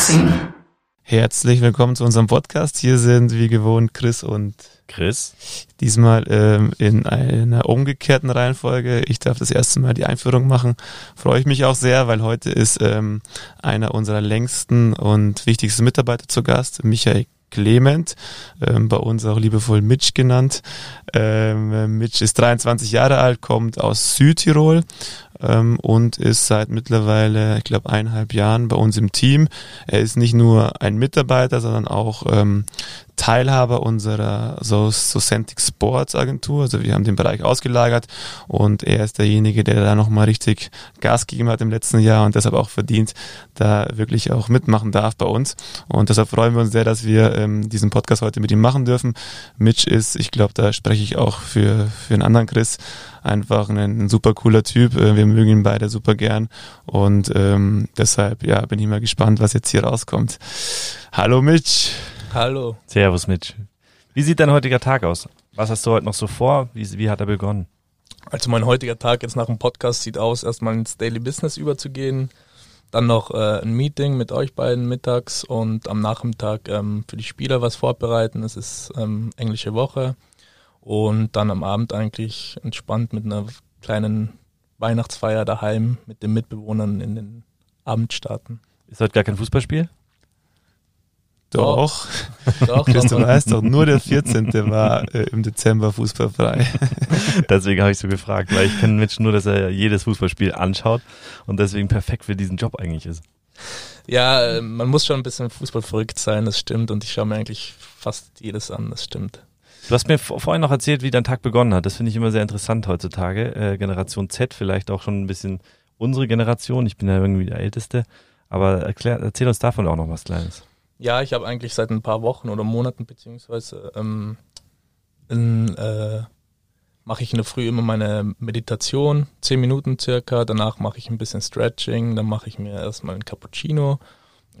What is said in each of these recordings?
Unboxing. Herzlich willkommen zu unserem Podcast. Hier sind wie gewohnt Chris und Chris. Diesmal ähm, in einer umgekehrten Reihenfolge. Ich darf das erste Mal die Einführung machen. Freue ich mich auch sehr, weil heute ist ähm, einer unserer längsten und wichtigsten Mitarbeiter zu Gast, Michael Clement, ähm, bei uns auch liebevoll Mitch genannt. Ähm, Mitch ist 23 Jahre alt, kommt aus Südtirol ähm, und ist seit mittlerweile, ich glaube, eineinhalb Jahren bei uns im Team. Er ist nicht nur ein Mitarbeiter, sondern auch ähm, Teilhaber unserer so Socentic Sports Agentur. Also wir haben den Bereich ausgelagert und er ist derjenige, der da nochmal richtig Gas gegeben hat im letzten Jahr und deshalb auch verdient, da wirklich auch mitmachen darf bei uns. Und deshalb freuen wir uns sehr, dass wir ähm, diesen Podcast heute mit ihm machen dürfen. Mitch ist, ich glaube, da spreche ich auch für, für einen anderen Chris, einfach ein, ein super cooler Typ. Äh, wir mögen ihn beide super gern und ähm, deshalb ja bin ich mal gespannt, was jetzt hier rauskommt. Hallo Mitch. Hallo. Servus Mitch. Wie sieht dein heutiger Tag aus? Was hast du heute noch so vor? Wie, wie hat er begonnen? Also mein heutiger Tag jetzt nach dem Podcast sieht aus, erstmal ins Daily Business überzugehen, dann noch äh, ein Meeting mit euch beiden mittags und am Nachmittag ähm, für die Spieler was vorbereiten. Es ist ähm, englische Woche und dann am Abend eigentlich entspannt mit einer kleinen Weihnachtsfeier daheim mit den Mitbewohnern in den Abend starten. Ist heute gar kein Fußballspiel? Doch. Doch, Chris, du weißt doch, nur der 14. war äh, im Dezember fußballfrei. deswegen habe ich so gefragt, weil ich kenne Mitch nur, dass er jedes Fußballspiel anschaut und deswegen perfekt für diesen Job eigentlich ist. Ja, äh, man muss schon ein bisschen Fußball verrückt sein, das stimmt. Und ich schaue mir eigentlich fast jedes an, das stimmt. Du hast mir vorhin noch erzählt, wie dein Tag begonnen hat. Das finde ich immer sehr interessant heutzutage. Äh, Generation Z, vielleicht auch schon ein bisschen unsere Generation. Ich bin ja irgendwie der Älteste. Aber erklär, erzähl uns davon auch noch was Kleines. Ja, ich habe eigentlich seit ein paar Wochen oder Monaten beziehungsweise ähm, äh, mache ich in der Früh immer meine Meditation, zehn Minuten circa. Danach mache ich ein bisschen Stretching, dann mache ich mir erstmal einen Cappuccino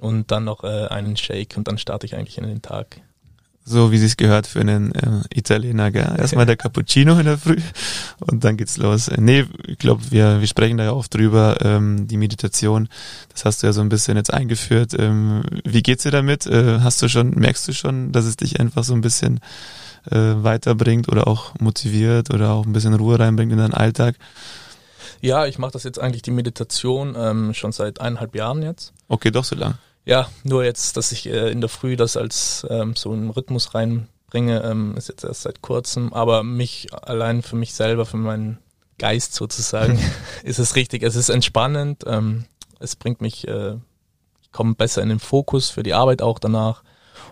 und dann noch äh, einen Shake und dann starte ich eigentlich in den Tag so wie sie es gehört für einen äh, Italiener. Gell? Erstmal der Cappuccino in der Früh und dann geht's los. Nee, ich glaube, wir, wir sprechen da ja oft drüber, ähm, die Meditation. Das hast du ja so ein bisschen jetzt eingeführt. Ähm, wie geht's dir damit? Äh, hast du schon, merkst du schon, dass es dich einfach so ein bisschen äh, weiterbringt oder auch motiviert oder auch ein bisschen Ruhe reinbringt in deinen Alltag? Ja, ich mache das jetzt eigentlich die Meditation ähm, schon seit eineinhalb Jahren jetzt. Okay, doch so lang. Ja, nur jetzt, dass ich äh, in der Früh das als ähm, so einen Rhythmus reinbringe, ähm, ist jetzt erst seit kurzem. Aber mich allein für mich selber, für meinen Geist sozusagen, ist es richtig. Es ist entspannend. Ähm, es bringt mich, äh, ich komme besser in den Fokus für die Arbeit auch danach.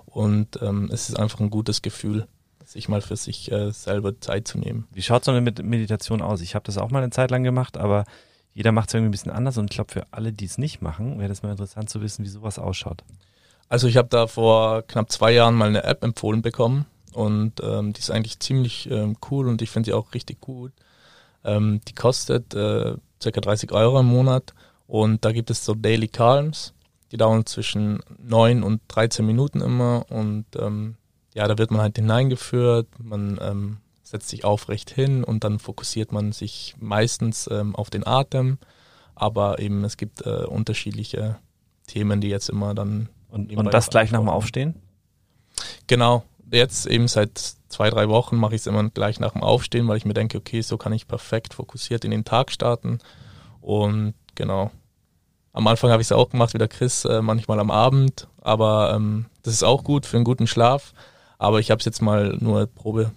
Und ähm, es ist einfach ein gutes Gefühl, sich mal für sich äh, selber Zeit zu nehmen. Wie schaut so eine Meditation aus? Ich habe das auch mal eine Zeit lang gemacht, aber jeder macht es irgendwie ein bisschen anders und ich glaube, für alle, die es nicht machen, wäre das mal interessant zu wissen, wie sowas ausschaut. Also ich habe da vor knapp zwei Jahren mal eine App empfohlen bekommen und ähm, die ist eigentlich ziemlich ähm, cool und ich finde sie auch richtig gut. Ähm, die kostet äh, ca. 30 Euro im Monat und da gibt es so Daily Calms, die dauern zwischen 9 und 13 Minuten immer und ähm, ja, da wird man halt hineingeführt, man ähm, setzt sich aufrecht hin und dann fokussiert man sich meistens ähm, auf den Atem. Aber eben es gibt äh, unterschiedliche Themen, die jetzt immer dann. Und, und das gleich nach dem Aufstehen? Genau. Jetzt eben seit zwei, drei Wochen mache ich es immer gleich nach dem Aufstehen, weil ich mir denke, okay, so kann ich perfekt fokussiert in den Tag starten. Und genau. Am Anfang habe ich es auch gemacht, wie der Chris, äh, manchmal am Abend. Aber ähm, das ist auch gut für einen guten Schlaf. Aber ich habe es jetzt mal nur Probe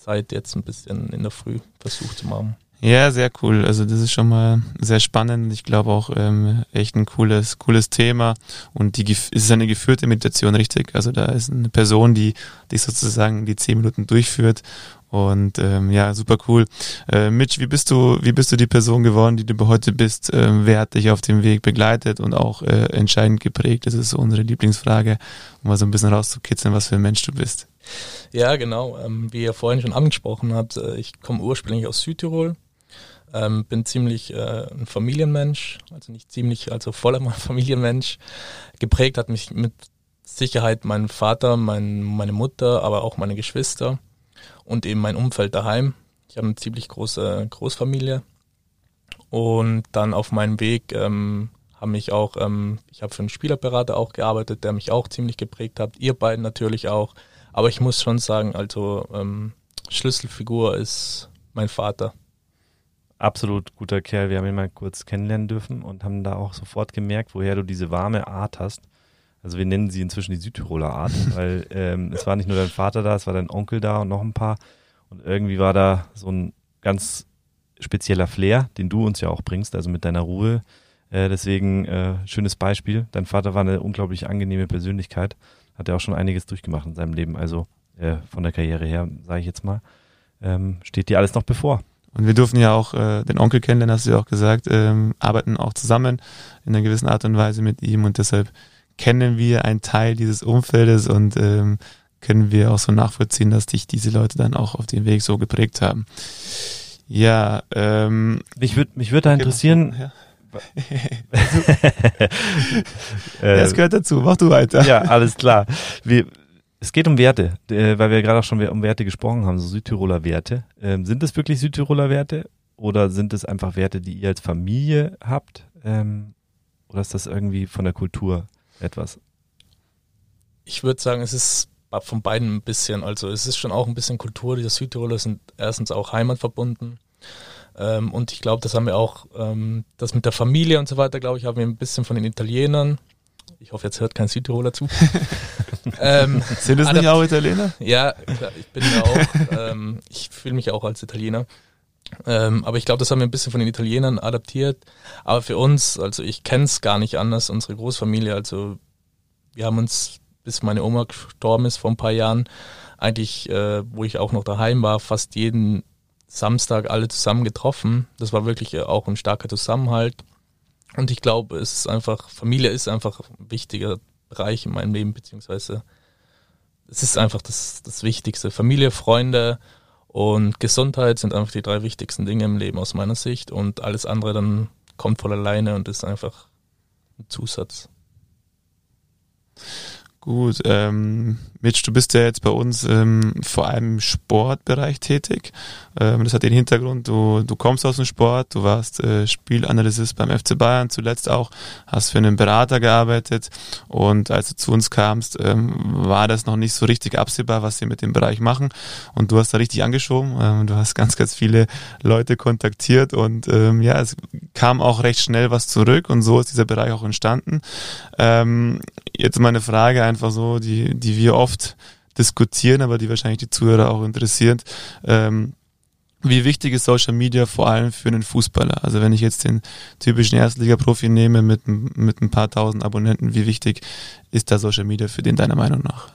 Zeit jetzt ein bisschen in der Früh versucht zu machen. Ja, sehr cool. Also das ist schon mal sehr spannend. Ich glaube auch ähm, echt ein cooles, cooles Thema. Und die es ist eine geführte Meditation, richtig. Also da ist eine Person, die dich sozusagen die zehn Minuten durchführt. Und ähm, ja, super cool. Äh, Mitch, wie bist du, wie bist du die Person geworden, die du heute bist? Ähm, wer hat dich auf dem Weg begleitet und auch äh, entscheidend geprägt? Das ist so unsere Lieblingsfrage, um mal so ein bisschen rauszukitzeln, was für ein Mensch du bist. Ja, genau. Ähm, wie ihr vorhin schon angesprochen habt, äh, ich komme ursprünglich aus Südtirol, ähm, bin ziemlich äh, ein Familienmensch, also nicht ziemlich, also voller Familienmensch. Geprägt hat mich mit Sicherheit mein Vater, mein, meine Mutter, aber auch meine Geschwister und eben mein Umfeld daheim. Ich habe eine ziemlich große Großfamilie und dann auf meinem Weg ähm, haben mich auch, ähm, ich habe für einen Spielerberater auch gearbeitet, der mich auch ziemlich geprägt hat. Ihr beiden natürlich auch. Aber ich muss schon sagen, also ähm, Schlüsselfigur ist mein Vater. Absolut guter Kerl. Wir haben ihn mal kurz kennenlernen dürfen und haben da auch sofort gemerkt, woher du diese warme Art hast. Also wir nennen sie inzwischen die Südtiroler Art, weil ähm, es war nicht nur dein Vater da, es war dein Onkel da und noch ein paar. Und irgendwie war da so ein ganz spezieller Flair, den du uns ja auch bringst, also mit deiner Ruhe. Äh, deswegen äh, schönes Beispiel. Dein Vater war eine unglaublich angenehme Persönlichkeit, hat ja auch schon einiges durchgemacht in seinem Leben. Also äh, von der Karriere her, sage ich jetzt mal, ähm, steht dir alles noch bevor. Und wir durften ja auch äh, den Onkel kennenlernen, hast du ja auch gesagt, ähm, arbeiten auch zusammen in einer gewissen Art und Weise mit ihm und deshalb kennen wir einen Teil dieses Umfeldes und ähm, können wir auch so nachvollziehen, dass dich diese Leute dann auch auf den Weg so geprägt haben. Ja, ähm, mich würde mich würde da interessieren. Ja. Das gehört dazu. Mach du weiter. Ja, alles klar. Wir, es geht um Werte, äh, weil wir gerade auch schon um Werte gesprochen haben, so Südtiroler Werte. Ähm, sind das wirklich Südtiroler Werte oder sind es einfach Werte, die ihr als Familie habt? Ähm, oder ist das irgendwie von der Kultur etwas? Ich würde sagen, es ist von beiden ein bisschen. Also es ist schon auch ein bisschen Kultur. Die Südtiroler sind erstens auch heimatverbunden. Ähm, und ich glaube, das haben wir auch, ähm, das mit der Familie und so weiter, glaube ich, haben wir ein bisschen von den Italienern. Ich hoffe, jetzt hört kein Südtiroler zu. ähm, sind es nicht auch Italiener? Ja, klar, ich bin ja auch. Ähm, ich fühle mich auch als Italiener. Ähm, aber ich glaube, das haben wir ein bisschen von den Italienern adaptiert. Aber für uns, also ich kenne es gar nicht anders, unsere Großfamilie, also wir haben uns bis meine Oma gestorben ist vor ein paar Jahren, eigentlich, äh, wo ich auch noch daheim war, fast jeden Samstag alle zusammen getroffen. Das war wirklich äh, auch ein starker Zusammenhalt. Und ich glaube, es ist einfach, Familie ist einfach ein wichtiger Bereich in meinem Leben, beziehungsweise es ist einfach das, das Wichtigste. Familie, Freunde und Gesundheit sind einfach die drei wichtigsten Dinge im Leben aus meiner Sicht. Und alles andere dann kommt von alleine und ist einfach ein Zusatz. Gut, ähm, Mitch, du bist ja jetzt bei uns ähm, vor allem im Sportbereich tätig. Ähm, das hat den Hintergrund, du, du kommst aus dem Sport, du warst äh, Spielanalyst beim FC Bayern, zuletzt auch, hast für einen Berater gearbeitet und als du zu uns kamst, ähm, war das noch nicht so richtig absehbar, was wir mit dem Bereich machen und du hast da richtig angeschoben, ähm, du hast ganz, ganz viele Leute kontaktiert und ähm, ja, es kam auch recht schnell was zurück und so ist dieser Bereich auch entstanden. Ähm, jetzt meine Frage einfach so, die, die wir oft diskutieren, aber die wahrscheinlich die Zuhörer auch interessiert. Ähm, wie wichtig ist Social Media vor allem für einen Fußballer? Also wenn ich jetzt den typischen Erstliga-Profi nehme mit, mit ein paar tausend Abonnenten, wie wichtig ist da Social Media für den deiner Meinung nach?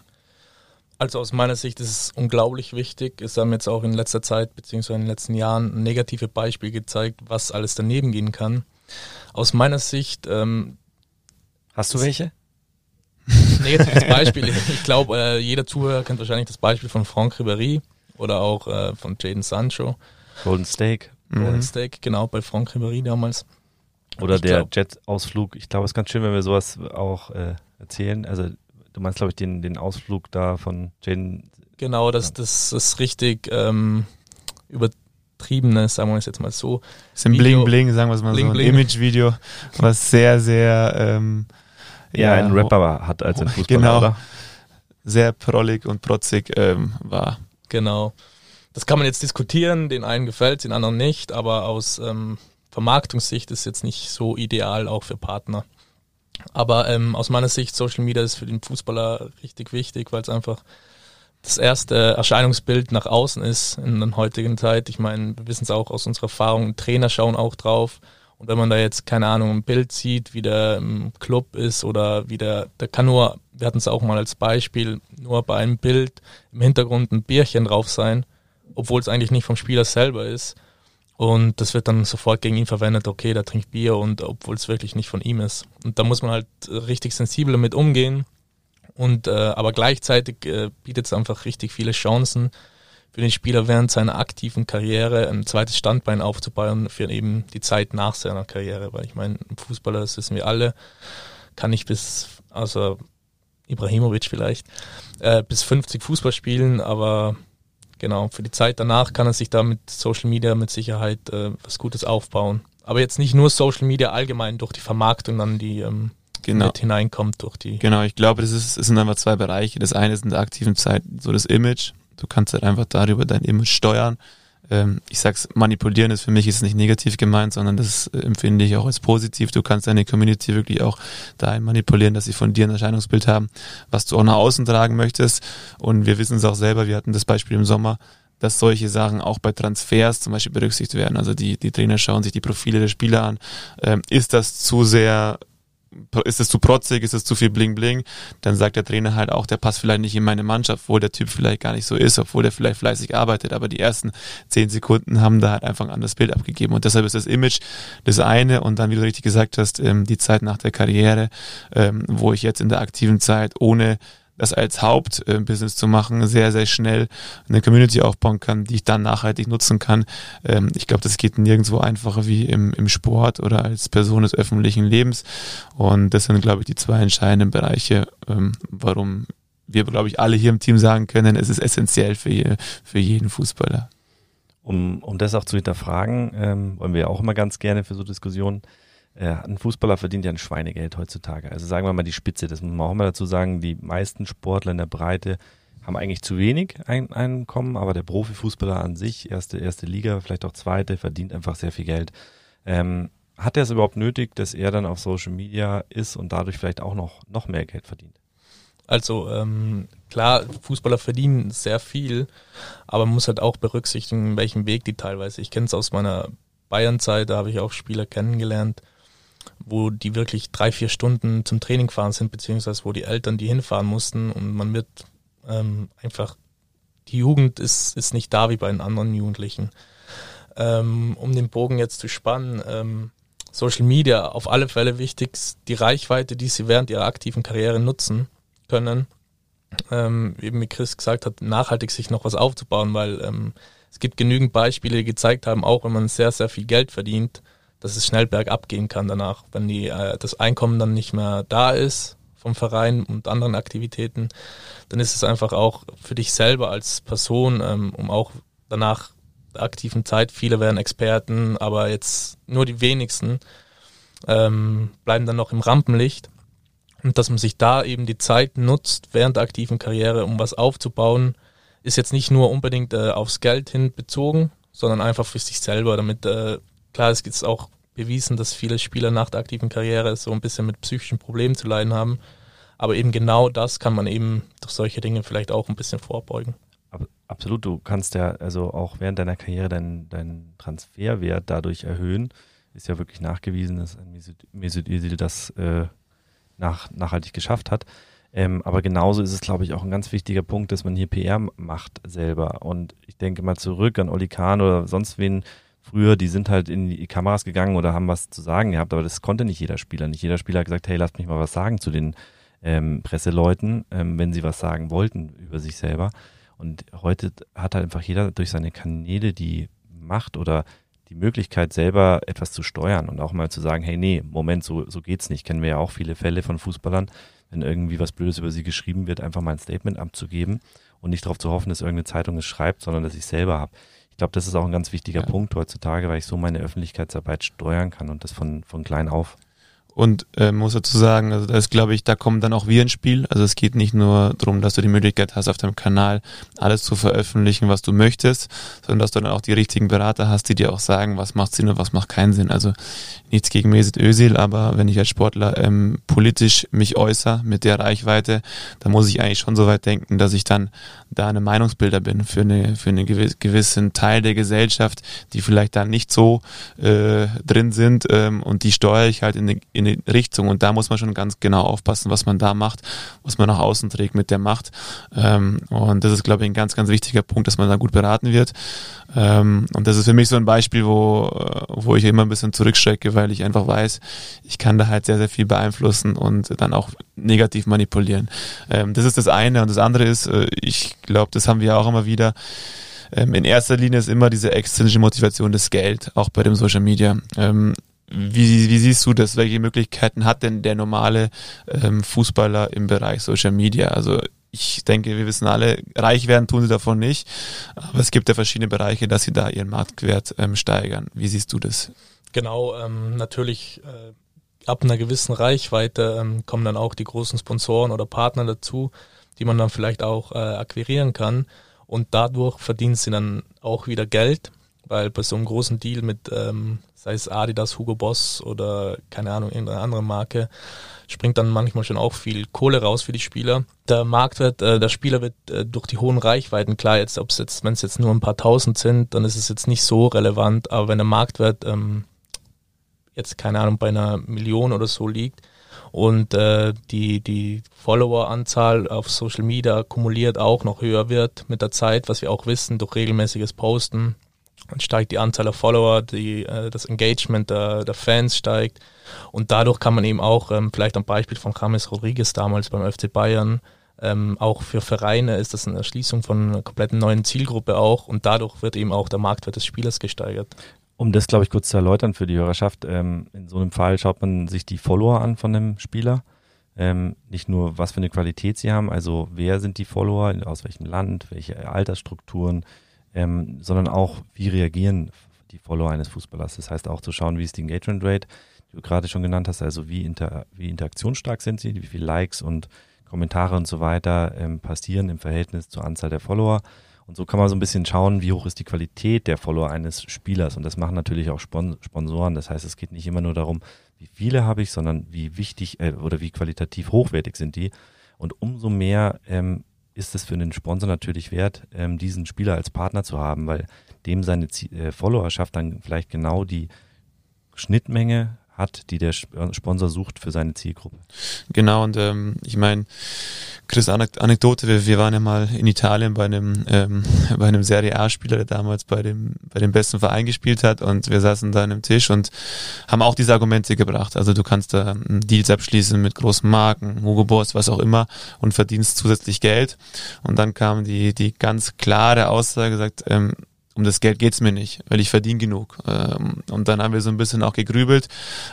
Also aus meiner Sicht ist es unglaublich wichtig. Es haben jetzt auch in letzter Zeit beziehungsweise in den letzten Jahren negative Beispiele gezeigt, was alles daneben gehen kann. Aus meiner Sicht. Ähm, Hast du welche? negatives Beispiel. Ich glaube, äh, jeder Zuhörer kennt wahrscheinlich das Beispiel von Franck Ribéry oder auch äh, von Jaden Sancho. Golden Steak. Golden mhm. Steak, genau, bei Franck Ribéry damals. Oder ich der Jet-Ausflug. Ich glaube, es ist ganz schön, wenn wir sowas auch äh, erzählen. Also du meinst, glaube ich, den, den Ausflug da von Jaden. Genau, das, das ist richtig ähm, übertriebene, sagen wir es jetzt mal so. Das ist ein Bling-Bling, sagen wir es mal Bling, so, ein Image-Video, was sehr, sehr ähm, ja, ein Rapper hat als ein Fußballer, genau, oder? Sehr prollig und protzig ähm, war. Genau. Das kann man jetzt diskutieren, den einen gefällt den anderen nicht, aber aus ähm, Vermarktungssicht ist jetzt nicht so ideal auch für Partner. Aber ähm, aus meiner Sicht, Social Media ist für den Fußballer richtig wichtig, weil es einfach das erste Erscheinungsbild nach außen ist in der heutigen Zeit. Ich meine, wir wissen es auch aus unserer Erfahrung, Trainer schauen auch drauf. Und wenn man da jetzt, keine Ahnung, ein Bild sieht, wie der im Club ist oder wie der, der kann nur, wir hatten es auch mal als Beispiel, nur bei einem Bild im Hintergrund ein Bierchen drauf sein, obwohl es eigentlich nicht vom Spieler selber ist. Und das wird dann sofort gegen ihn verwendet, okay, der trinkt Bier und obwohl es wirklich nicht von ihm ist. Und da muss man halt richtig sensibel damit umgehen. Und äh, aber gleichzeitig äh, bietet es einfach richtig viele Chancen, für den Spieler während seiner aktiven Karriere ein zweites Standbein aufzubauen für eben die Zeit nach seiner Karriere. Weil ich meine, ein Fußballer, das wissen wir alle, kann nicht bis, also Ibrahimovic vielleicht, äh, bis 50 Fußball spielen, aber genau, für die Zeit danach kann er sich da mit Social Media mit Sicherheit äh, was Gutes aufbauen. aber jetzt nicht nur Social Media allgemein durch die Vermarktung dann, die ähm, genau. mit hineinkommt durch die. Genau, ich glaube, das, ist, das sind einfach zwei Bereiche. Das eine ist in der aktiven Zeit so das Image. Du kannst halt einfach darüber dein Image steuern. Ähm, ich sag's, manipulieren ist für mich ist nicht negativ gemeint, sondern das äh, empfinde ich auch als positiv. Du kannst deine Community wirklich auch dahin manipulieren, dass sie von dir ein Erscheinungsbild haben, was du auch nach außen tragen möchtest. Und wir wissen es auch selber, wir hatten das Beispiel im Sommer, dass solche Sachen auch bei Transfers zum Beispiel berücksichtigt werden. Also die, die Trainer schauen sich die Profile der Spieler an. Ähm, ist das zu sehr ist es zu protzig, ist es zu viel Bling Bling, dann sagt der Trainer halt auch, der passt vielleicht nicht in meine Mannschaft, obwohl der Typ vielleicht gar nicht so ist, obwohl der vielleicht fleißig arbeitet, aber die ersten zehn Sekunden haben da halt einfach ein anderes Bild abgegeben. Und deshalb ist das Image das eine. Und dann, wie du richtig gesagt hast, ähm, die Zeit nach der Karriere, ähm, wo ich jetzt in der aktiven Zeit ohne das als Hauptbusiness zu machen, sehr, sehr schnell eine Community aufbauen kann, die ich dann nachhaltig nutzen kann. Ähm, ich glaube, das geht nirgendwo einfacher wie im, im Sport oder als Person des öffentlichen Lebens. Und das sind, glaube ich, die zwei entscheidenden Bereiche, ähm, warum wir, glaube ich, alle hier im Team sagen können, es ist essentiell für, für jeden Fußballer. Um, um das auch zu hinterfragen, ähm, wollen wir ja auch immer ganz gerne für so Diskussionen äh, ein Fußballer verdient ja ein Schweinegeld heutzutage. Also sagen wir mal die Spitze, das muss man auch immer dazu sagen, die meisten Sportler in der Breite haben eigentlich zu wenig ein Einkommen, aber der Profifußballer an sich, erste, erste Liga, vielleicht auch zweite, verdient einfach sehr viel Geld. Ähm, hat er es überhaupt nötig, dass er dann auf Social Media ist und dadurch vielleicht auch noch, noch mehr Geld verdient? Also ähm, klar, Fußballer verdienen sehr viel, aber man muss halt auch berücksichtigen, welchen Weg die teilweise. Ich kenne es aus meiner Bayern-Zeit, da habe ich auch Spieler kennengelernt, wo die wirklich drei, vier Stunden zum Training fahren sind, beziehungsweise wo die Eltern die hinfahren mussten und man wird ähm, einfach, die Jugend ist, ist nicht da wie bei den anderen Jugendlichen. Ähm, um den Bogen jetzt zu spannen, ähm, Social Media auf alle Fälle wichtig, die Reichweite, die sie während ihrer aktiven Karriere nutzen können, ähm, eben wie Chris gesagt hat, nachhaltig sich noch was aufzubauen, weil ähm, es gibt genügend Beispiele, die gezeigt haben, auch wenn man sehr, sehr viel Geld verdient, dass es schnell bergab gehen kann danach, wenn die, äh, das Einkommen dann nicht mehr da ist vom Verein und anderen Aktivitäten, dann ist es einfach auch für dich selber als Person, ähm, um auch danach der aktiven Zeit, viele werden Experten, aber jetzt nur die wenigsten ähm, bleiben dann noch im Rampenlicht. Und dass man sich da eben die Zeit nutzt während der aktiven Karriere, um was aufzubauen, ist jetzt nicht nur unbedingt äh, aufs Geld hin bezogen, sondern einfach für sich selber, damit äh, klar, es gibt auch bewiesen, dass viele Spieler nach der aktiven Karriere so ein bisschen mit psychischen Problemen zu leiden haben. Aber eben genau das kann man eben durch solche Dinge vielleicht auch ein bisschen vorbeugen. Absolut, du kannst ja also auch während deiner Karriere deinen, deinen Transferwert dadurch erhöhen. Ist ja wirklich nachgewiesen, dass Mesut Özil das äh, nach, nachhaltig geschafft hat. Ähm, aber genauso ist es, glaube ich, auch ein ganz wichtiger Punkt, dass man hier PR macht selber. Und ich denke mal zurück an Oli Kahn oder sonst wen, früher, die sind halt in die Kameras gegangen oder haben was zu sagen gehabt, aber das konnte nicht jeder Spieler. Nicht jeder Spieler hat gesagt, hey, lasst mich mal was sagen zu den ähm, Presseleuten, ähm, wenn sie was sagen wollten über sich selber. Und heute hat halt einfach jeder durch seine Kanäle die Macht oder die Möglichkeit, selber etwas zu steuern und auch mal zu sagen, hey, nee, Moment, so, so geht's nicht. Kennen wir ja auch viele Fälle von Fußballern, wenn irgendwie was Blödes über sie geschrieben wird, einfach mal ein Statement abzugeben und nicht darauf zu hoffen, dass irgendeine Zeitung es schreibt, sondern dass ich selber habe. Ich glaube, das ist auch ein ganz wichtiger ja. Punkt heutzutage, weil ich so meine Öffentlichkeitsarbeit steuern kann und das von, von klein auf. Und äh, muss dazu sagen, also da ist, glaube ich, da kommen dann auch wir ins Spiel. Also es geht nicht nur darum, dass du die Möglichkeit hast, auf deinem Kanal alles zu veröffentlichen, was du möchtest, sondern dass du dann auch die richtigen Berater hast, die dir auch sagen, was macht Sinn und was macht keinen Sinn. Also nichts gegen Mesut Özil, aber wenn ich als Sportler ähm, politisch mich äußere mit der Reichweite, dann muss ich eigentlich schon so weit denken, dass ich dann da eine Meinungsbilder bin für eine für einen gewissen Teil der Gesellschaft, die vielleicht da nicht so äh, drin sind ähm, und die steuere ich halt in, eine, in eine Richtung und da muss man schon ganz genau aufpassen, was man da macht, was man nach außen trägt mit der Macht ähm, und das ist glaube ich ein ganz ganz wichtiger Punkt, dass man da gut beraten wird ähm, und das ist für mich so ein Beispiel, wo wo ich immer ein bisschen zurückschrecke, weil ich einfach weiß, ich kann da halt sehr sehr viel beeinflussen und dann auch negativ manipulieren. Ähm, das ist das eine und das andere ist, äh, ich glaube, das haben wir auch immer wieder. Ähm, in erster Linie ist immer diese extrinsische Motivation das Geld, auch bei dem Social Media. Wie, wie siehst du das? Welche Möglichkeiten hat denn der normale ähm, Fußballer im Bereich Social Media? Also ich denke, wir wissen alle, reich werden tun sie davon nicht. Aber es gibt ja verschiedene Bereiche, dass sie da ihren Marktwert ähm, steigern. Wie siehst du das? Genau, ähm, natürlich äh, ab einer gewissen Reichweite ähm, kommen dann auch die großen Sponsoren oder Partner dazu, die man dann vielleicht auch äh, akquirieren kann. Und dadurch verdienen sie dann auch wieder Geld, weil bei so einem großen Deal mit, ähm, sei es Adidas, Hugo Boss oder keine Ahnung, irgendeine andere Marke, springt dann manchmal schon auch viel Kohle raus für die Spieler. Der Marktwert äh, der Spieler wird äh, durch die hohen Reichweiten, klar, jetzt, ob es jetzt, wenn es jetzt nur ein paar tausend sind, dann ist es jetzt nicht so relevant, aber wenn der Marktwert ähm, jetzt, keine Ahnung, bei einer Million oder so liegt und äh, die, die Follower-Anzahl auf Social Media kumuliert auch noch höher wird mit der Zeit, was wir auch wissen, durch regelmäßiges Posten, dann steigt die Anzahl der Follower, die, äh, das Engagement der, der Fans steigt und dadurch kann man eben auch, ähm, vielleicht am Beispiel von James Rodriguez damals beim FC Bayern, ähm, auch für Vereine ist das eine Erschließung von einer kompletten neuen Zielgruppe auch und dadurch wird eben auch der Marktwert des Spielers gesteigert. Um das, glaube ich, kurz zu erläutern für die Hörerschaft, ähm, in so einem Fall schaut man sich die Follower an von dem Spieler. Ähm, nicht nur, was für eine Qualität sie haben, also wer sind die Follower, aus welchem Land, welche Altersstrukturen, ähm, sondern auch, wie reagieren die Follower eines Fußballers. Das heißt auch zu schauen, wie ist die Engagement Rate, die du gerade schon genannt hast, also wie, inter, wie interaktionsstark sind sie, wie viele Likes und Kommentare und so weiter ähm, passieren im Verhältnis zur Anzahl der Follower. Und so kann man so ein bisschen schauen, wie hoch ist die Qualität der Follower eines Spielers. Und das machen natürlich auch Sponsoren. Das heißt, es geht nicht immer nur darum, wie viele habe ich, sondern wie wichtig äh, oder wie qualitativ hochwertig sind die. Und umso mehr ähm, ist es für einen Sponsor natürlich wert, ähm, diesen Spieler als Partner zu haben, weil dem seine Z äh, Followerschaft dann vielleicht genau die Schnittmenge hat, die der Sponsor sucht für seine Zielgruppe. Genau, und ähm, ich meine, Chris, Anekdote, wir, wir waren ja mal in Italien bei einem, ähm, bei einem Serie A-Spieler, der damals bei dem, bei dem besten Verein gespielt hat und wir saßen da an einem Tisch und haben auch diese Argumente gebracht. Also du kannst da Deals abschließen mit großen Marken, Hugo Boss, was auch immer und verdienst zusätzlich Geld. Und dann kam die, die ganz klare Aussage, gesagt, ähm, um das Geld geht's mir nicht, weil ich verdiene genug. Ähm, und dann haben wir so ein bisschen auch gegrübelt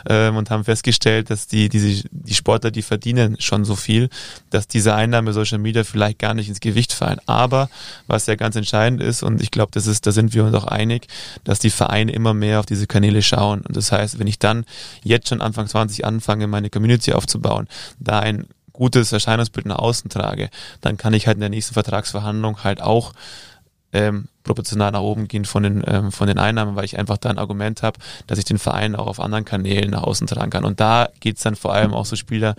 ähm, und haben festgestellt, dass die, diese, die Sportler, die verdienen schon so viel, dass diese Einnahme Social Media vielleicht gar nicht ins Gewicht fallen. Aber was ja ganz entscheidend ist, und ich glaube, das ist, da sind wir uns auch einig, dass die Vereine immer mehr auf diese Kanäle schauen. Und das heißt, wenn ich dann jetzt schon Anfang 20 anfange, meine Community aufzubauen, da ein gutes Erscheinungsbild nach außen trage, dann kann ich halt in der nächsten Vertragsverhandlung halt auch ähm, proportional nach oben gehen von den, ähm, von den Einnahmen, weil ich einfach da ein Argument habe, dass ich den Verein auch auf anderen Kanälen nach außen tragen kann. Und da geht's dann vor allem auch so Spieler,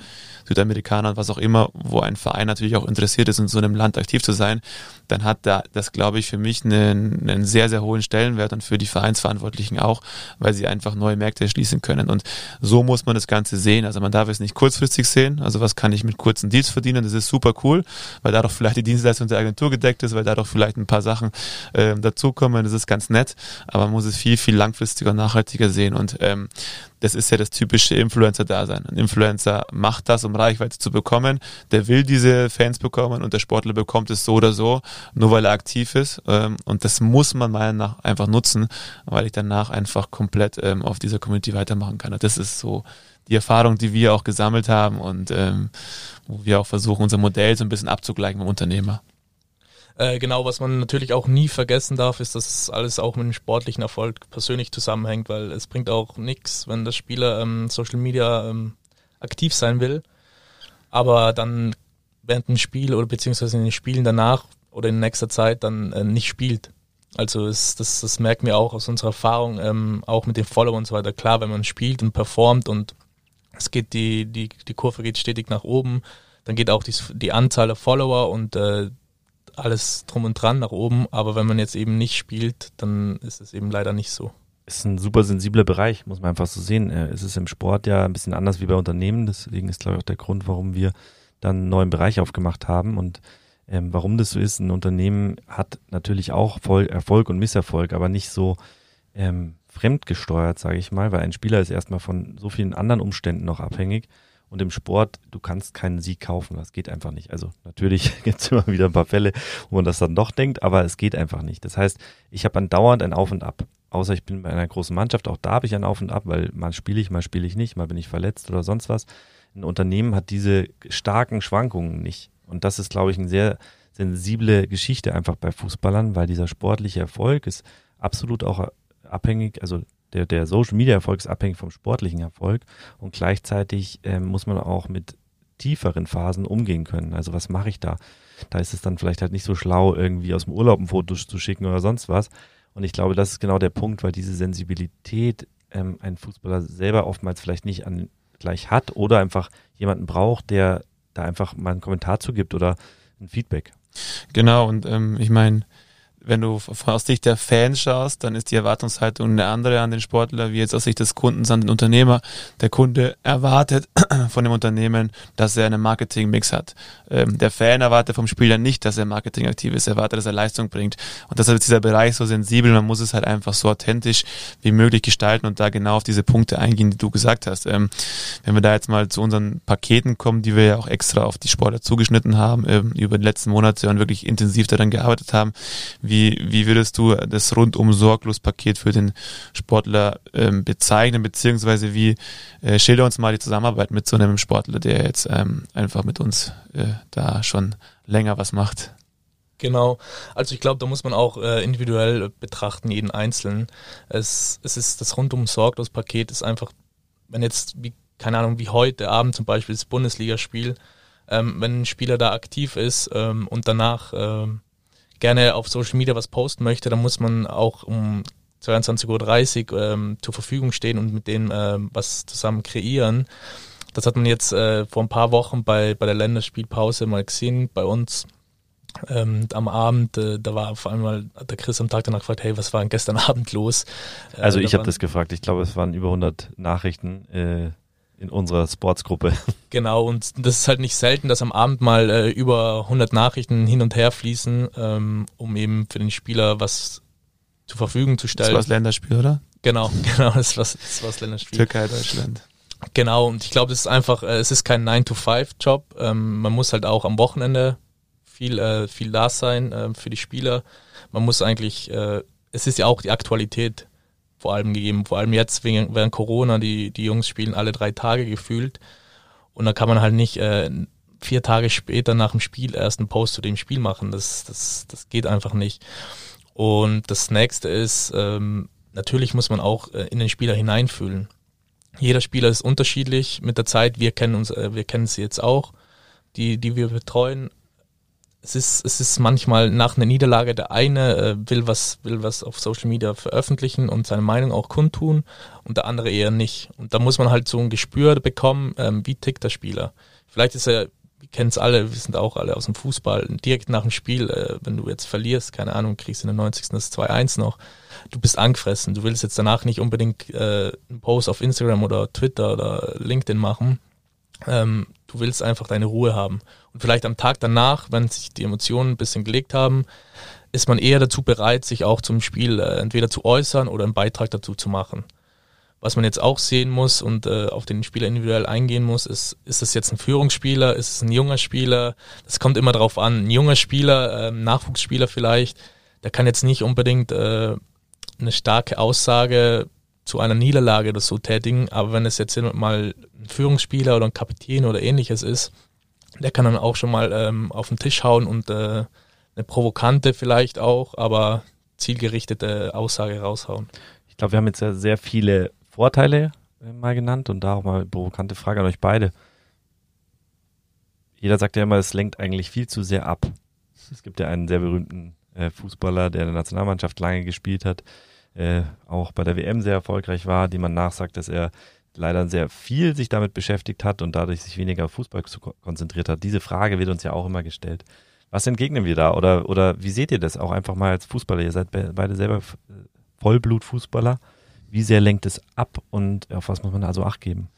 Südamerikaner und was auch immer, wo ein Verein natürlich auch interessiert ist, in so einem Land aktiv zu sein, dann hat da das, glaube ich, für mich einen, einen sehr, sehr hohen Stellenwert und für die Vereinsverantwortlichen auch, weil sie einfach neue Märkte erschließen können. Und so muss man das Ganze sehen. Also man darf es nicht kurzfristig sehen. Also was kann ich mit kurzen Deals verdienen? Das ist super cool, weil dadurch vielleicht die Dienstleistung der Agentur gedeckt ist, weil dadurch vielleicht ein paar Sachen ähm, dazukommen. Das ist ganz nett, aber man muss es viel, viel langfristiger, nachhaltiger sehen. Und ähm, das ist ja das typische Influencer-Dasein. Ein Influencer macht das, um Reichweite zu bekommen. Der will diese Fans bekommen und der Sportler bekommt es so oder so, nur weil er aktiv ist. Ähm, und das muss man meiner nach einfach nutzen, weil ich danach einfach komplett ähm, auf dieser Community weitermachen kann. Und das ist so die Erfahrung, die wir auch gesammelt haben und ähm, wo wir auch versuchen, unser Modell so ein bisschen abzugleichen beim Unternehmer. Äh, genau, was man natürlich auch nie vergessen darf, ist, dass alles auch mit dem sportlichen Erfolg persönlich zusammenhängt, weil es bringt auch nichts, wenn der Spieler ähm, Social Media ähm, aktiv sein will, aber dann während dem Spiel oder beziehungsweise in den Spielen danach oder in nächster Zeit dann äh, nicht spielt. Also ist, das, das merken wir auch aus unserer Erfahrung, ähm, auch mit den Followern und so weiter. Klar, wenn man spielt und performt und es geht die, die, die Kurve geht stetig nach oben, dann geht auch die, die Anzahl der Follower und äh, alles drum und dran nach oben, aber wenn man jetzt eben nicht spielt, dann ist es eben leider nicht so. Ist ein super sensibler Bereich, muss man einfach so sehen. Äh, es ist im Sport ja ein bisschen anders wie bei Unternehmen, deswegen ist, glaube ich, auch der Grund, warum wir dann einen neuen Bereich aufgemacht haben und ähm, warum das so ist. Ein Unternehmen hat natürlich auch Erfolg und Misserfolg, aber nicht so ähm, fremdgesteuert, sage ich mal, weil ein Spieler ist erstmal von so vielen anderen Umständen noch abhängig. Und im Sport, du kannst keinen Sieg kaufen. Das geht einfach nicht. Also natürlich gibt es immer wieder ein paar Fälle, wo man das dann doch denkt, aber es geht einfach nicht. Das heißt, ich habe andauernd ein Auf und Ab. Außer ich bin bei einer großen Mannschaft, auch da habe ich ein Auf und Ab, weil mal spiele ich, mal spiele ich nicht, mal bin ich verletzt oder sonst was. Ein Unternehmen hat diese starken Schwankungen nicht. Und das ist, glaube ich, eine sehr sensible Geschichte einfach bei Fußballern, weil dieser sportliche Erfolg ist absolut auch abhängig, also der, der Social Media Erfolg ist abhängig vom sportlichen Erfolg und gleichzeitig äh, muss man auch mit tieferen Phasen umgehen können. Also was mache ich da? Da ist es dann vielleicht halt nicht so schlau, irgendwie aus dem Urlaub ein Foto zu schicken oder sonst was. Und ich glaube, das ist genau der Punkt, weil diese Sensibilität ähm, ein Fußballer selber oftmals vielleicht nicht an, gleich hat oder einfach jemanden braucht, der da einfach mal einen Kommentar zu gibt oder ein Feedback. Genau, und ähm, ich meine, wenn du aus Sicht der Fans schaust, dann ist die Erwartungshaltung eine andere an den Sportler, wie jetzt aus Sicht des Kundens an den Unternehmer. Der Kunde erwartet von dem Unternehmen, dass er einen Marketing-Mix hat. Ähm, der Fan erwartet vom Spieler nicht, dass er marketingaktiv ist, er erwartet, dass er Leistung bringt. Und deshalb ist dieser Bereich so sensibel, man muss es halt einfach so authentisch wie möglich gestalten und da genau auf diese Punkte eingehen, die du gesagt hast. Ähm, wenn wir da jetzt mal zu unseren Paketen kommen, die wir ja auch extra auf die Sportler zugeschnitten haben, ähm, über die letzten Monate und wirklich intensiv daran gearbeitet haben, wie wie, wie würdest du das rundum sorglos Paket für den Sportler ähm, bezeichnen, beziehungsweise wie äh, schilder uns mal die Zusammenarbeit mit so einem Sportler, der jetzt ähm, einfach mit uns äh, da schon länger was macht? Genau, also ich glaube, da muss man auch äh, individuell betrachten, jeden Einzelnen. Es, es ist das rundum sorglos Paket ist einfach, wenn jetzt, wie, keine Ahnung, wie heute Abend zum Beispiel das Bundesligaspiel, ähm, wenn ein Spieler da aktiv ist ähm, und danach ähm, gerne auf Social Media was posten möchte, dann muss man auch um 22.30 Uhr ähm, zur Verfügung stehen und mit denen ähm, was zusammen kreieren. Das hat man jetzt äh, vor ein paar Wochen bei, bei der Länderspielpause mal gesehen bei uns. Ähm, am Abend, äh, da war auf einmal der Chris am Tag danach gefragt, hey, was war denn gestern Abend los? Äh, also ich habe das gefragt, ich glaube, es waren über 100 Nachrichten. In unserer Sportsgruppe. Genau, und das ist halt nicht selten, dass am Abend mal äh, über 100 Nachrichten hin und her fließen, ähm, um eben für den Spieler was zur Verfügung zu stellen. Das war das Länderspiel, oder? Genau, genau, das war das, war das Länderspiel. Türkei, Deutschland. Genau, und ich glaube, das ist einfach, äh, es ist kein 9-to-5-Job. Ähm, man muss halt auch am Wochenende viel, äh, viel da sein äh, für die Spieler. Man muss eigentlich, äh, es ist ja auch die Aktualität vor allem gegeben. Vor allem jetzt wegen, während Corona, die, die Jungs spielen alle drei Tage gefühlt. Und da kann man halt nicht äh, vier Tage später nach dem Spiel erst einen Post zu dem Spiel machen. Das, das, das geht einfach nicht. Und das nächste ist, ähm, natürlich muss man auch äh, in den Spieler hineinfühlen. Jeder Spieler ist unterschiedlich mit der Zeit. Wir kennen uns, äh, wir kennen sie jetzt auch, die, die wir betreuen es ist, es ist manchmal nach einer Niederlage, der eine äh, will was, will was auf Social Media veröffentlichen und seine Meinung auch kundtun und der andere eher nicht. Und da muss man halt so ein Gespür bekommen, ähm, wie tickt der Spieler. Vielleicht ist er, wir kennen es alle, wir sind auch alle aus dem Fußball, direkt nach dem Spiel, äh, wenn du jetzt verlierst, keine Ahnung, kriegst in der 90. das 2-1 noch, du bist angefressen, du willst jetzt danach nicht unbedingt äh, einen Post auf Instagram oder Twitter oder LinkedIn machen. Ähm, du willst einfach deine Ruhe haben. Und vielleicht am Tag danach, wenn sich die Emotionen ein bisschen gelegt haben, ist man eher dazu bereit, sich auch zum Spiel äh, entweder zu äußern oder einen Beitrag dazu zu machen. Was man jetzt auch sehen muss und äh, auf den Spieler individuell eingehen muss, ist, ist es jetzt ein Führungsspieler, ist es ein junger Spieler? Das kommt immer darauf an. Ein junger Spieler, äh, Nachwuchsspieler vielleicht, der kann jetzt nicht unbedingt äh, eine starke Aussage zu einer Niederlage oder so tätigen, aber wenn es jetzt mal ein Führungsspieler oder ein Kapitän oder ähnliches ist, der kann dann auch schon mal ähm, auf den Tisch hauen und äh, eine provokante vielleicht auch, aber zielgerichtete Aussage raushauen. Ich glaube, wir haben jetzt ja sehr viele Vorteile äh, mal genannt und da auch mal eine provokante Frage an euch beide. Jeder sagt ja immer, es lenkt eigentlich viel zu sehr ab. Es gibt ja einen sehr berühmten äh, Fußballer, der in der Nationalmannschaft lange gespielt hat, äh, auch bei der WM sehr erfolgreich war, die man nachsagt, dass er leider sehr viel sich damit beschäftigt hat und dadurch sich weniger auf Fußball konzentriert hat. Diese Frage wird uns ja auch immer gestellt. Was entgegnen wir da? Oder, oder wie seht ihr das auch einfach mal als Fußballer? Ihr seid beide selber Vollblutfußballer. Wie sehr lenkt es ab und auf was muss man da also Acht geben?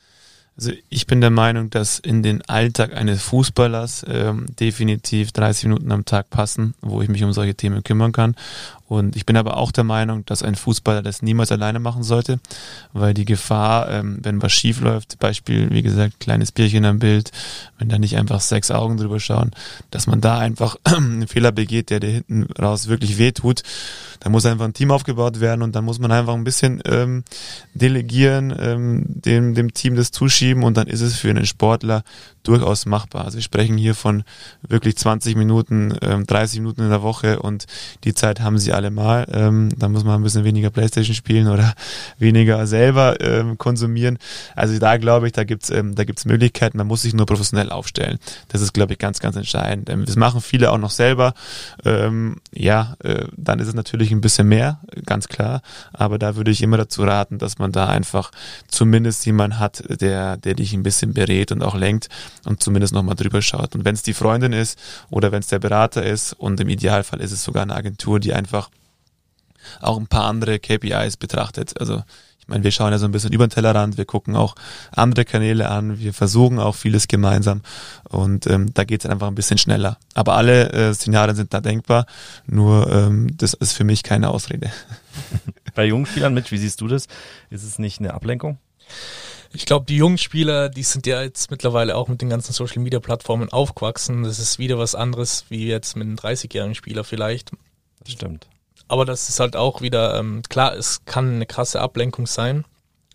Also ich bin der Meinung, dass in den Alltag eines Fußballers ähm, definitiv 30 Minuten am Tag passen, wo ich mich um solche Themen kümmern kann. Und ich bin aber auch der Meinung, dass ein Fußballer das niemals alleine machen sollte, weil die Gefahr, ähm, wenn was schief läuft, Beispiel, wie gesagt, kleines Bierchen am Bild, wenn da nicht einfach sechs Augen drüber schauen, dass man da einfach einen Fehler begeht, der dir hinten raus wirklich wehtut, da muss einfach ein Team aufgebaut werden und dann muss man einfach ein bisschen ähm, delegieren, ähm, dem, dem Team das zuschieben und dann ist es für einen Sportler durchaus machbar. Also wir sprechen hier von wirklich 20 Minuten, ähm, 30 Minuten in der Woche und die Zeit haben sie alle mal. Ähm, da muss man ein bisschen weniger Playstation spielen oder weniger selber ähm, konsumieren. Also da glaube ich, da gibt's ähm, da gibt's Möglichkeiten. Man muss sich nur professionell aufstellen. Das ist, glaube ich, ganz, ganz entscheidend. Ähm, das machen viele auch noch selber. Ähm, ja, äh, dann ist es natürlich ein bisschen mehr, ganz klar. Aber da würde ich immer dazu raten, dass man da einfach zumindest jemanden hat, der, der dich ein bisschen berät und auch lenkt und zumindest nochmal drüber schaut. Und wenn es die Freundin ist oder wenn es der Berater ist und im Idealfall ist es sogar eine Agentur, die einfach auch ein paar andere KPIs betrachtet. Also ich meine, wir schauen ja so ein bisschen über den Tellerrand, wir gucken auch andere Kanäle an, wir versuchen auch vieles gemeinsam und ähm, da geht es einfach ein bisschen schneller. Aber alle äh, Szenarien sind da denkbar, nur ähm, das ist für mich keine Ausrede. Bei jungen Spielern mit, wie siehst du das? Ist es nicht eine Ablenkung? Ich glaube, die jungen Spieler, die sind ja jetzt mittlerweile auch mit den ganzen Social Media Plattformen aufgewachsen. Das ist wieder was anderes wie jetzt mit einem 30-jährigen Spieler vielleicht. Das stimmt. Aber das ist halt auch wieder, ähm, klar, es kann eine krasse Ablenkung sein.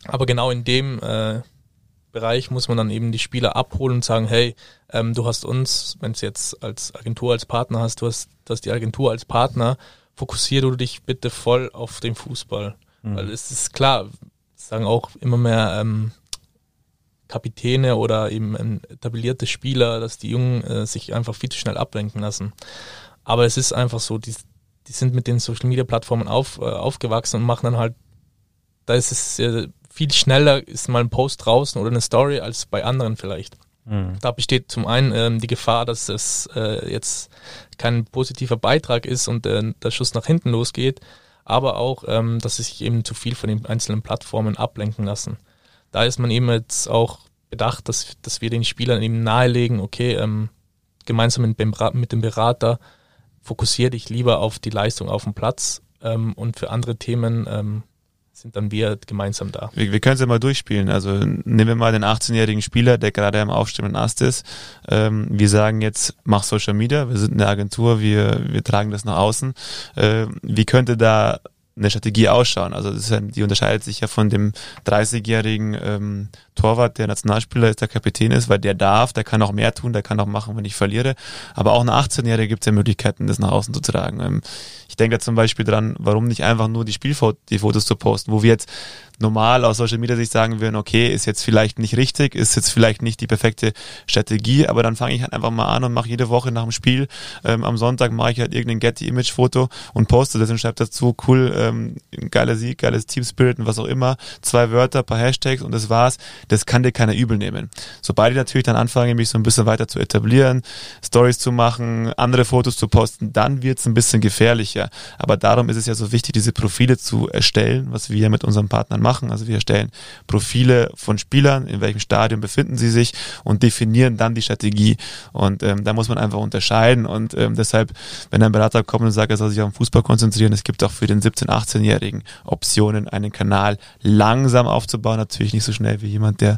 Aber genau in dem äh, Bereich muss man dann eben die Spieler abholen und sagen, hey, ähm, du hast uns, wenn es jetzt als Agentur als Partner hast, du hast, du hast die Agentur als Partner, fokussier du dich bitte voll auf den Fußball. Mhm. Weil es ist klar, sagen auch immer mehr ähm, Kapitäne oder eben etablierte Spieler, dass die Jungen äh, sich einfach viel zu schnell ablenken lassen. Aber es ist einfach so, die, die sind mit den Social Media Plattformen auf, äh, aufgewachsen und machen dann halt, da ist es äh, viel schneller, ist mal ein Post draußen oder eine Story als bei anderen vielleicht. Mhm. Da besteht zum einen ähm, die Gefahr, dass es äh, jetzt kein positiver Beitrag ist und äh, der Schuss nach hinten losgeht, aber auch, ähm, dass sie sich eben zu viel von den einzelnen Plattformen ablenken lassen da ist man eben jetzt auch bedacht, dass, dass wir den Spielern eben nahelegen, okay, ähm, gemeinsam mit dem, mit dem Berater fokussiere dich lieber auf die Leistung auf dem Platz ähm, und für andere Themen ähm, sind dann wir gemeinsam da. Wir, wir können es ja mal durchspielen. Also nehmen wir mal den 18-jährigen Spieler, der gerade am aufstehenden Ast ist. Ähm, wir sagen jetzt, mach Social Media, wir sind eine Agentur, wir, wir tragen das nach außen. Äh, wie könnte da eine Strategie ausschauen. Also ja, die unterscheidet sich ja von dem 30-jährigen ähm, Torwart, der Nationalspieler ist, der Kapitän ist, weil der darf, der kann auch mehr tun, der kann auch machen, wenn ich verliere. Aber auch eine 18-Jährige gibt es ja Möglichkeiten, das nach außen zu tragen. Ähm, ich denke da zum Beispiel dran, warum nicht einfach nur die Spielfotos, die Fotos zu posten, wo wir jetzt normal aus Social Media sich sagen würden, okay, ist jetzt vielleicht nicht richtig, ist jetzt vielleicht nicht die perfekte Strategie, aber dann fange ich halt einfach mal an und mache jede Woche nach dem Spiel, ähm, am Sonntag mache ich halt irgendein Getty-Image-Foto und poste das und schreibe dazu, cool, ähm, geiler Sieg, geiles Team-Spirit und was auch immer, zwei Wörter, paar Hashtags und das war's. Das kann dir keiner übel nehmen. Sobald ich natürlich dann anfange, mich so ein bisschen weiter zu etablieren, Stories zu machen, andere Fotos zu posten, dann wird's ein bisschen gefährlicher. Aber darum ist es ja so wichtig, diese Profile zu erstellen, was wir mit unseren Partnern machen machen. Also wir erstellen Profile von Spielern, in welchem Stadium befinden sie sich und definieren dann die Strategie. Und ähm, da muss man einfach unterscheiden. Und ähm, deshalb, wenn ein Berater kommt und sagt, er soll sich auf den Fußball konzentrieren, es gibt auch für den 17-, 18-Jährigen Optionen, einen Kanal langsam aufzubauen. Natürlich nicht so schnell wie jemand, der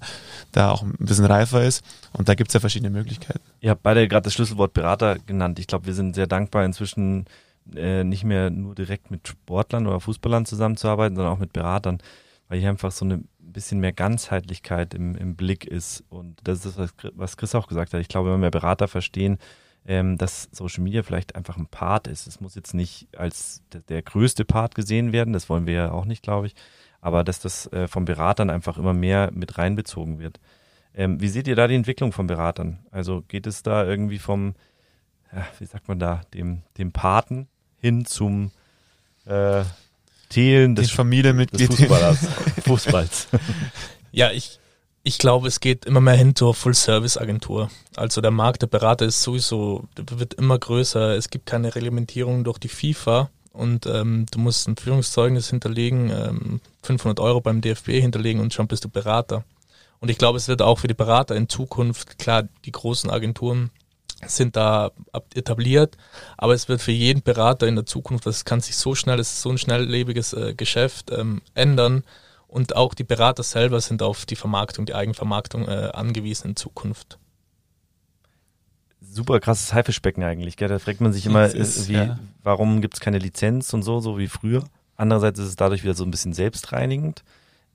da auch ein bisschen reifer ist. Und da gibt es ja verschiedene Möglichkeiten. Ihr habt beide gerade das Schlüsselwort Berater genannt. Ich glaube, wir sind sehr dankbar inzwischen äh, nicht mehr nur direkt mit Sportlern oder Fußballern zusammenzuarbeiten, sondern auch mit Beratern weil hier einfach so ein bisschen mehr Ganzheitlichkeit im, im Blick ist. Und das ist das, was Chris auch gesagt hat. Ich glaube, wenn wir Berater verstehen, ähm, dass Social Media vielleicht einfach ein Part ist. Es muss jetzt nicht als der, der, größte Part gesehen werden, das wollen wir ja auch nicht, glaube ich, aber dass das äh, von Beratern einfach immer mehr mit reinbezogen wird. Ähm, wie seht ihr da die Entwicklung von Beratern? Also geht es da irgendwie vom, ja, wie sagt man da, dem, dem Paten hin zum äh, Teilen des, Familienmitglied des Fußballers, Fußballs. Ja, ich, ich glaube, es geht immer mehr hin zur Full-Service-Agentur. Also der Markt der Berater ist sowieso, wird immer größer. Es gibt keine Reglementierung durch die FIFA und ähm, du musst ein Führungszeugnis hinterlegen, ähm, 500 Euro beim DFB hinterlegen und schon bist du Berater. Und ich glaube, es wird auch für die Berater in Zukunft, klar, die großen Agenturen sind da etabliert, aber es wird für jeden Berater in der Zukunft, das kann sich so schnell, es ist so ein schnelllebiges äh, Geschäft ähm, ändern und auch die Berater selber sind auf die Vermarktung, die Eigenvermarktung äh, angewiesen in Zukunft. Super krasses Haifischbecken eigentlich, gell? da fragt man sich immer, ist, wie, ja. warum gibt es keine Lizenz und so, so wie früher. Andererseits ist es dadurch wieder so ein bisschen selbstreinigend,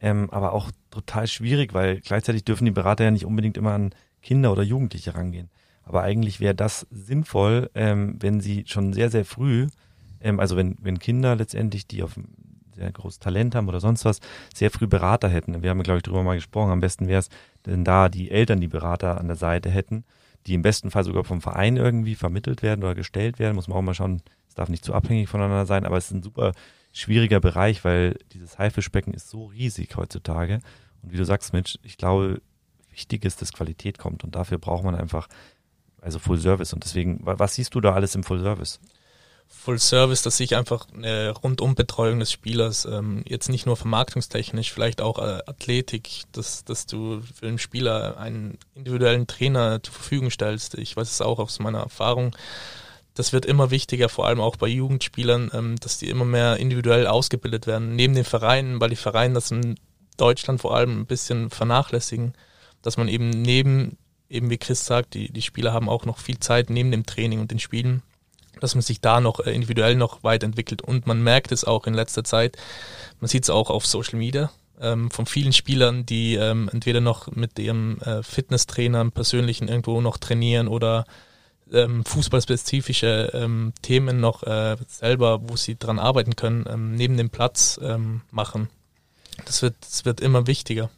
ähm, aber auch total schwierig, weil gleichzeitig dürfen die Berater ja nicht unbedingt immer an Kinder oder Jugendliche rangehen. Aber eigentlich wäre das sinnvoll, ähm, wenn sie schon sehr, sehr früh, ähm, also wenn, wenn Kinder letztendlich, die auf sehr großes Talent haben oder sonst was, sehr früh Berater hätten. Wir haben, glaube ich, darüber mal gesprochen. Am besten wäre es, wenn da die Eltern die Berater an der Seite hätten, die im besten Fall sogar vom Verein irgendwie vermittelt werden oder gestellt werden. Muss man auch mal schauen, es darf nicht zu abhängig voneinander sein, aber es ist ein super schwieriger Bereich, weil dieses Haifischbecken ist so riesig heutzutage. Und wie du sagst, Mitch, ich glaube, wichtig ist, dass Qualität kommt und dafür braucht man einfach also Full Service. Und deswegen, was siehst du da alles im Full Service? Full Service, dass ich einfach eine Rundumbetreuung des Spielers, ähm, jetzt nicht nur vermarktungstechnisch, vielleicht auch äh, Athletik, dass, dass du für den Spieler einen individuellen Trainer zur Verfügung stellst. Ich weiß es auch aus meiner Erfahrung. Das wird immer wichtiger, vor allem auch bei Jugendspielern, ähm, dass die immer mehr individuell ausgebildet werden, neben den Vereinen, weil die Vereine das in Deutschland vor allem ein bisschen vernachlässigen, dass man eben neben eben wie Chris sagt, die, die Spieler haben auch noch viel Zeit neben dem Training und den Spielen, dass man sich da noch äh, individuell noch weiterentwickelt. Und man merkt es auch in letzter Zeit, man sieht es auch auf Social Media, ähm, von vielen Spielern, die ähm, entweder noch mit ihrem äh, Fitnesstrainer im Persönlichen irgendwo noch trainieren oder ähm, fußballspezifische ähm, Themen noch äh, selber, wo sie dran arbeiten können, ähm, neben dem Platz ähm, machen. Das wird, das wird immer wichtiger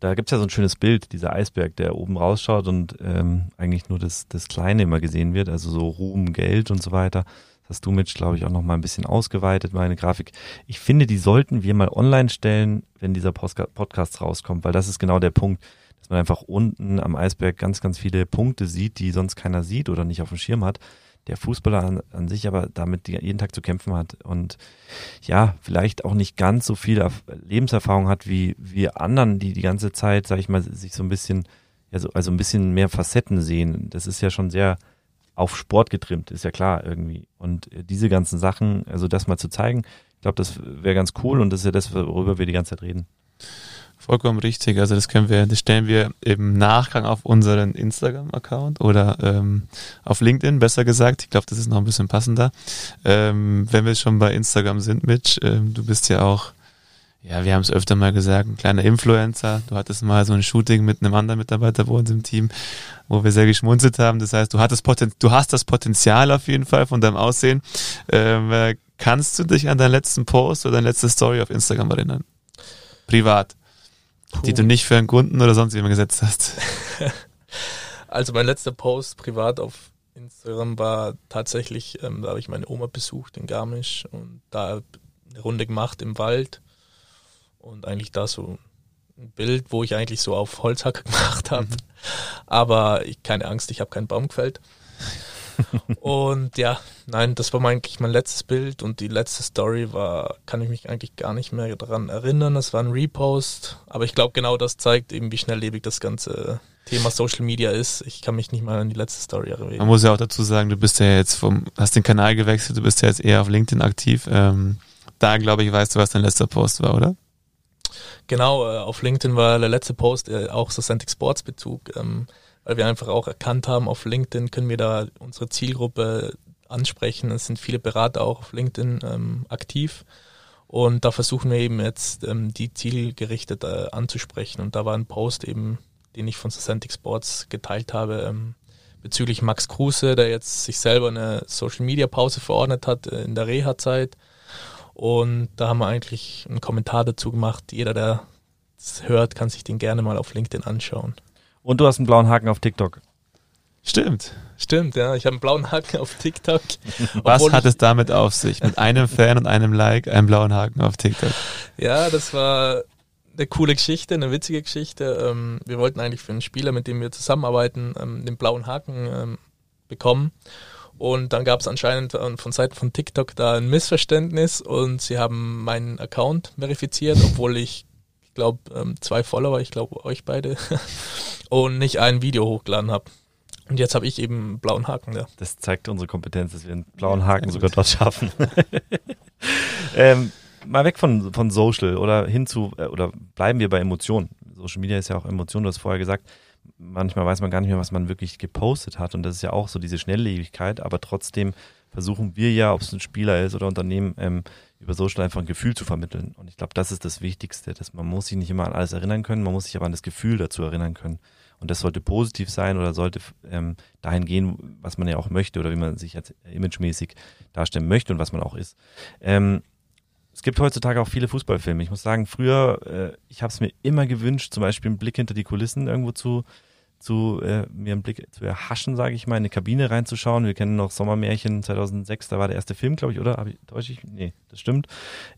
da gibt's ja so ein schönes Bild, dieser Eisberg, der oben rausschaut und ähm, eigentlich nur das, das Kleine immer gesehen wird, also so Ruhm, Geld und so weiter. Das hast du, Mitch, glaube ich, auch noch mal ein bisschen ausgeweitet, meine Grafik. Ich finde, die sollten wir mal online stellen, wenn dieser Podcast rauskommt, weil das ist genau der Punkt, dass man einfach unten am Eisberg ganz, ganz viele Punkte sieht, die sonst keiner sieht oder nicht auf dem Schirm hat der Fußballer an, an sich aber damit jeden Tag zu kämpfen hat und ja, vielleicht auch nicht ganz so viel Lebenserfahrung hat wie wir anderen, die die ganze Zeit, sag ich mal, sich so ein bisschen, ja, so, also ein bisschen mehr Facetten sehen. Das ist ja schon sehr auf Sport getrimmt, ist ja klar irgendwie. Und diese ganzen Sachen, also das mal zu zeigen, ich glaube, das wäre ganz cool und das ist ja das, worüber wir die ganze Zeit reden. Vollkommen richtig. Also das können wir, das stellen wir im Nachgang auf unseren Instagram-Account oder ähm, auf LinkedIn, besser gesagt. Ich glaube, das ist noch ein bisschen passender. Ähm, wenn wir schon bei Instagram sind, Mitch, ähm, du bist ja auch, ja, wir haben es öfter mal gesagt, ein kleiner Influencer. Du hattest mal so ein Shooting mit einem anderen Mitarbeiter bei uns im Team, wo wir sehr geschmunzelt haben. Das heißt, du hattest Poten du hast das Potenzial auf jeden Fall von deinem Aussehen. Ähm, äh, kannst du dich an deinen letzten Post oder deine letzte Story auf Instagram erinnern? Privat. Puh. die du nicht für einen Kunden oder sonst jemand gesetzt hast? also mein letzter Post privat auf Instagram war tatsächlich, ähm, da habe ich meine Oma besucht in Garmisch und da eine Runde gemacht im Wald und eigentlich da so ein Bild, wo ich eigentlich so auf Holzhacker gemacht habe. Mhm. Aber ich, keine Angst, ich habe keinen Baum gefällt und ja, nein, das war eigentlich mein letztes Bild und die letzte Story war, kann ich mich eigentlich gar nicht mehr daran erinnern. Es war ein Repost, aber ich glaube genau das zeigt eben, wie schnelllebig das ganze Thema Social Media ist. Ich kann mich nicht mal an die letzte Story erinnern. Man muss ja auch dazu sagen, du bist ja jetzt vom, hast den Kanal gewechselt, du bist ja jetzt eher auf LinkedIn aktiv. Ähm, da glaube ich, weißt du, was dein letzter Post war, oder? Genau, äh, auf LinkedIn war der letzte Post äh, auch Sacentic Sports Bezug. Ähm, weil wir einfach auch erkannt haben, auf LinkedIn können wir da unsere Zielgruppe ansprechen. Es sind viele Berater auch auf LinkedIn ähm, aktiv. Und da versuchen wir eben jetzt ähm, die zielgerichtet äh, anzusprechen. Und da war ein Post eben, den ich von Sacentic Sports geteilt habe, ähm, bezüglich Max Kruse, der jetzt sich selber eine Social Media Pause verordnet hat äh, in der Reha-Zeit. Und da haben wir eigentlich einen Kommentar dazu gemacht. Jeder, der es hört, kann sich den gerne mal auf LinkedIn anschauen. Und du hast einen blauen Haken auf TikTok. Stimmt. Stimmt, ja. Ich habe einen blauen Haken auf TikTok. Was hat es damit auf sich? Mit einem Fan und einem Like einen blauen Haken auf TikTok. Ja, das war eine coole Geschichte, eine witzige Geschichte. Ähm, wir wollten eigentlich für einen Spieler, mit dem wir zusammenarbeiten, ähm, den blauen Haken ähm, bekommen. Und dann gab es anscheinend von Seiten von TikTok da ein Missverständnis und sie haben meinen Account verifiziert, obwohl ich glaube, zwei Follower, ich glaube euch beide. und nicht ein Video hochgeladen habe. Und jetzt habe ich eben einen blauen Haken da. Das zeigt unsere Kompetenz, dass wir einen blauen Haken sogar dort schaffen. ähm, mal weg von, von Social oder hin zu, äh, oder bleiben wir bei Emotionen. Social Media ist ja auch Emotionen, du hast vorher gesagt, manchmal weiß man gar nicht mehr, was man wirklich gepostet hat. Und das ist ja auch so diese Schnelllebigkeit, aber trotzdem versuchen wir ja, ob es ein Spieler ist oder Unternehmen, ähm, über Social einfach ein Gefühl zu vermitteln. Und ich glaube, das ist das Wichtigste. Dass man muss sich nicht immer an alles erinnern können, man muss sich aber an das Gefühl dazu erinnern können. Und das sollte positiv sein oder sollte ähm, dahin gehen, was man ja auch möchte oder wie man sich jetzt imagemäßig darstellen möchte und was man auch ist. Ähm, es gibt heutzutage auch viele Fußballfilme. Ich muss sagen, früher, äh, ich habe es mir immer gewünscht, zum Beispiel einen Blick hinter die Kulissen irgendwo zu, zu äh, mir einen Blick zu erhaschen, sage ich mal, in eine Kabine reinzuschauen. Wir kennen noch Sommermärchen 2006, da war der erste Film, glaube ich, oder? Hab ich, täusche ich? Nee, das stimmt.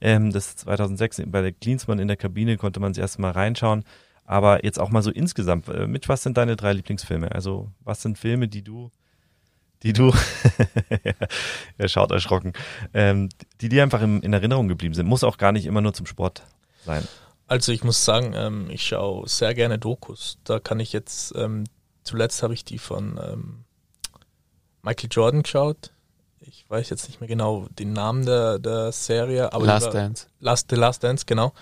Ähm, das 2006 bei der Klinsmann in der Kabine konnte man sich erst mal reinschauen. Aber jetzt auch mal so insgesamt, äh, mit was sind deine drei Lieblingsfilme? Also was sind Filme, die du, die du, er schaut erschrocken, ähm, die dir einfach im, in Erinnerung geblieben sind? Muss auch gar nicht immer nur zum Sport sein. Also ich muss sagen, ähm, ich schaue sehr gerne Dokus. Da kann ich jetzt, ähm, zuletzt habe ich die von ähm, Michael Jordan geschaut. Ich weiß jetzt nicht mehr genau den Namen der, der Serie, aber Last Dance. Last, The Last Dance, genau.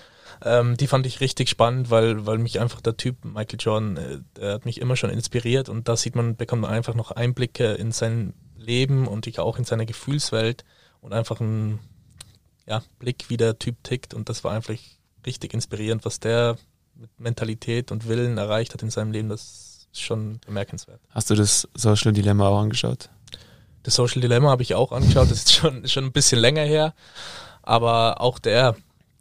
Ähm, die fand ich richtig spannend, weil, weil mich einfach der Typ Michael Jordan, äh, der hat mich immer schon inspiriert und da sieht man, bekommt man einfach noch Einblicke in sein Leben und ich auch in seine Gefühlswelt und einfach einen ja, Blick, wie der Typ tickt und das war einfach richtig inspirierend, was der mit Mentalität und Willen erreicht hat in seinem Leben, das ist schon bemerkenswert. Hast du das Social Dilemma auch angeschaut? Das Social Dilemma habe ich auch angeschaut, das ist schon, schon ein bisschen länger her, aber auch der,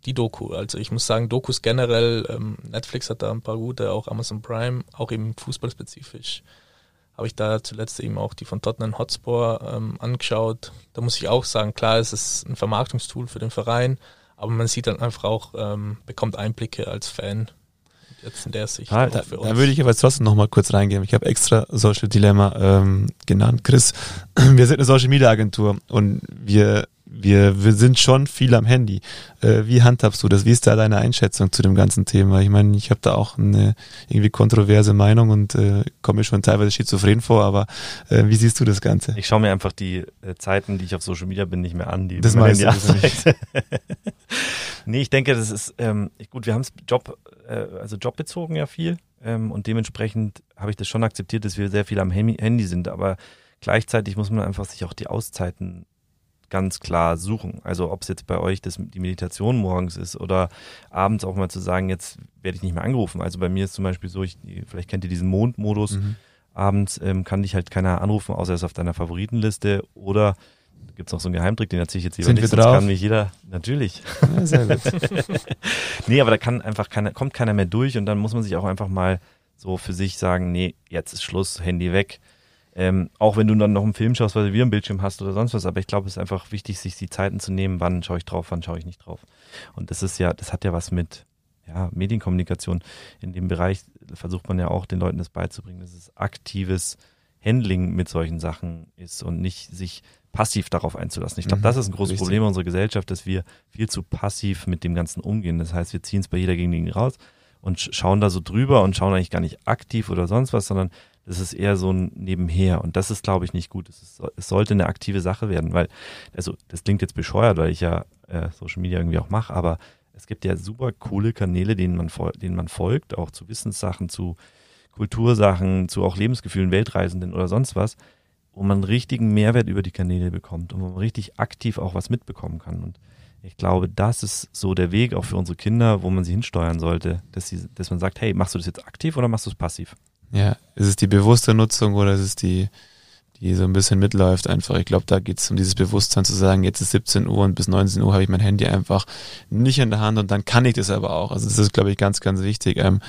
die Doku. Also ich muss sagen, Dokus generell, ähm, Netflix hat da ein paar gute, auch Amazon Prime, auch eben fußballspezifisch. Habe ich da zuletzt eben auch die von Tottenham Hotspur ähm, angeschaut. Da muss ich auch sagen, klar, es ist ein Vermarktungstool für den Verein, aber man sieht dann einfach auch, ähm, bekommt Einblicke als Fan. Jetzt in der Sicht. Ah, da, da, würde ich aber trotzdem nochmal kurz reingehen. Ich habe extra Social Dilemma ähm, genannt. Chris, wir sind eine Social Media Agentur und wir wir, wir sind schon viel am Handy. Äh, wie handhabst du das? Wie ist da deine Einschätzung zu dem ganzen Thema? Ich meine, ich habe da auch eine irgendwie kontroverse Meinung und äh, komme mir schon teilweise schizophren vor, aber äh, wie siehst du das Ganze? Ich schaue mir einfach die äh, Zeiten, die ich auf Social Media bin, nicht mehr an. Die das meinst du also nicht? nee, ich denke, das ist ähm, gut, wir haben es Job, äh, also jobbezogen ja viel ähm, und dementsprechend habe ich das schon akzeptiert, dass wir sehr viel am Handy sind, aber gleichzeitig muss man einfach sich auch die Auszeiten ganz klar suchen. Also ob es jetzt bei euch das, die Meditation morgens ist oder abends auch mal zu sagen, jetzt werde ich nicht mehr angerufen. Also bei mir ist zum Beispiel so, ich, vielleicht kennt ihr diesen Mondmodus. Mhm. Abends ähm, kann dich halt keiner anrufen, außer er ist auf deiner Favoritenliste oder gibt es noch so einen Geheimtrick, den erzähle ich jetzt lieber Sind nicht, sonst kann mich jeder, natürlich. Ja, sehr gut. nee, aber da kann einfach keiner, kommt keiner mehr durch und dann muss man sich auch einfach mal so für sich sagen, nee, jetzt ist Schluss, Handy weg ähm, auch wenn du dann noch einen Film schaust, weil du wieder einen Bildschirm hast oder sonst was. Aber ich glaube, es ist einfach wichtig, sich die Zeiten zu nehmen, wann schaue ich drauf, wann schaue ich nicht drauf. Und das ist ja, das hat ja was mit ja, Medienkommunikation. In dem Bereich versucht man ja auch den Leuten das beizubringen, dass es aktives Handling mit solchen Sachen ist und nicht sich passiv darauf einzulassen. Ich glaube, mhm, das ist ein großes richtig. Problem unserer Gesellschaft, dass wir viel zu passiv mit dem Ganzen umgehen. Das heißt, wir ziehen es bei jeder Gegend raus und schauen da so drüber und schauen eigentlich gar nicht aktiv oder sonst was, sondern das ist eher so ein Nebenher. Und das ist, glaube ich, nicht gut. Es, ist, es, sollte eine aktive Sache werden, weil, also das klingt jetzt bescheuert, weil ich ja äh, Social Media irgendwie auch mache, aber es gibt ja super coole Kanäle, denen man, denen man folgt, auch zu Wissenssachen, zu Kultursachen, zu auch Lebensgefühlen, Weltreisenden oder sonst was, wo man richtigen Mehrwert über die Kanäle bekommt und wo man richtig aktiv auch was mitbekommen kann. Und ich glaube, das ist so der Weg auch für unsere Kinder, wo man sie hinsteuern sollte, dass, sie, dass man sagt, hey, machst du das jetzt aktiv oder machst du es passiv? Ja, ist es die bewusste Nutzung oder ist es die, die so ein bisschen mitläuft einfach. Ich glaube, da geht es um dieses Bewusstsein zu sagen, jetzt ist 17 Uhr und bis 19 Uhr habe ich mein Handy einfach nicht in der Hand und dann kann ich das aber auch. Also das ist, glaube ich, ganz, ganz wichtig. Ähm,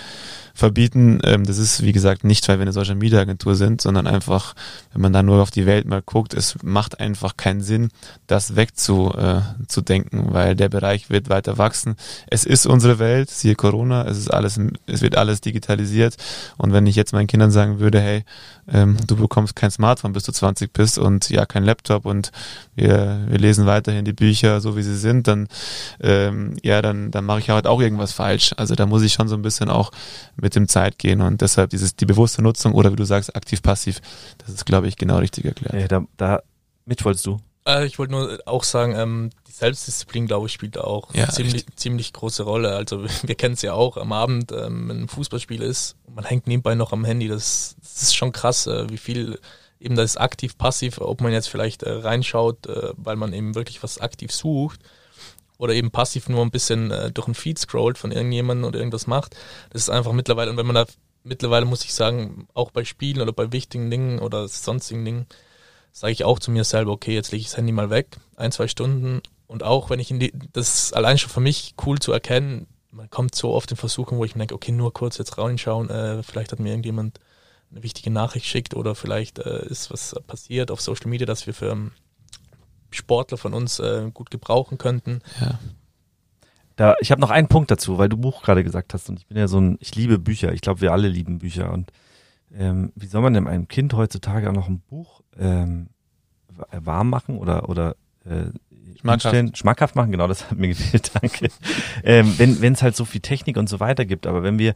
verbieten. Ähm, das ist, wie gesagt, nicht, weil wir eine Social Media Agentur sind, sondern einfach, wenn man da nur auf die Welt mal guckt, es macht einfach keinen Sinn, das wegzudenken, äh, weil der Bereich wird weiter wachsen. Es ist unsere Welt, siehe Corona, es ist alles, es wird alles digitalisiert. Und wenn ich jetzt meinen Kindern sagen würde, hey, ähm, du bekommst kein Smartphone, bis du 20 bist und ja, kein Laptop und wir, wir lesen weiterhin die Bücher so wie sie sind, dann ähm, ja, dann, dann mache ich halt auch irgendwas falsch. Also da muss ich schon so ein bisschen auch mit mit dem Zeit gehen und deshalb dieses, die bewusste Nutzung oder wie du sagst, aktiv-passiv, das ist, glaube ich, genau richtig erklärt. Äh, da, da, mit wolltest du? Äh, ich wollte nur auch sagen, ähm, die Selbstdisziplin, glaube ich, spielt da auch Ja, ziemlich, ziemlich große Rolle. Also wir kennen es ja auch am Abend, ähm, wenn ein Fußballspiel ist und man hängt nebenbei noch am Handy. Das, das ist schon krass, äh, wie viel eben das ist aktiv, passiv, ob man jetzt vielleicht äh, reinschaut, äh, weil man eben wirklich was aktiv sucht oder eben passiv nur ein bisschen äh, durch ein Feed scrollt von irgendjemandem oder irgendwas macht. Das ist einfach mittlerweile, und wenn man da mittlerweile muss ich sagen, auch bei Spielen oder bei wichtigen Dingen oder sonstigen Dingen, sage ich auch zu mir selber, okay, jetzt lege ich das Handy mal weg, ein, zwei Stunden. Und auch wenn ich in die, das ist allein schon für mich cool zu erkennen, man kommt so oft in Versuchung, wo ich mir denke, okay, nur kurz jetzt reinschauen, äh, vielleicht hat mir irgendjemand eine wichtige Nachricht schickt oder vielleicht äh, ist was passiert auf Social Media, dass wir für ähm, Sportler von uns äh, gut gebrauchen könnten. Ja. Da, ich habe noch einen Punkt dazu, weil du Buch gerade gesagt hast und ich bin ja so ein, ich liebe Bücher. Ich glaube, wir alle lieben Bücher und ähm, wie soll man denn einem Kind heutzutage auch noch ein Buch ähm, wa- warm machen oder oder äh, Schmackhaft. schmackhaft machen? Genau, das hat mir gefehlt. Danke. ähm, wenn wenn es halt so viel Technik und so weiter gibt, aber wenn wir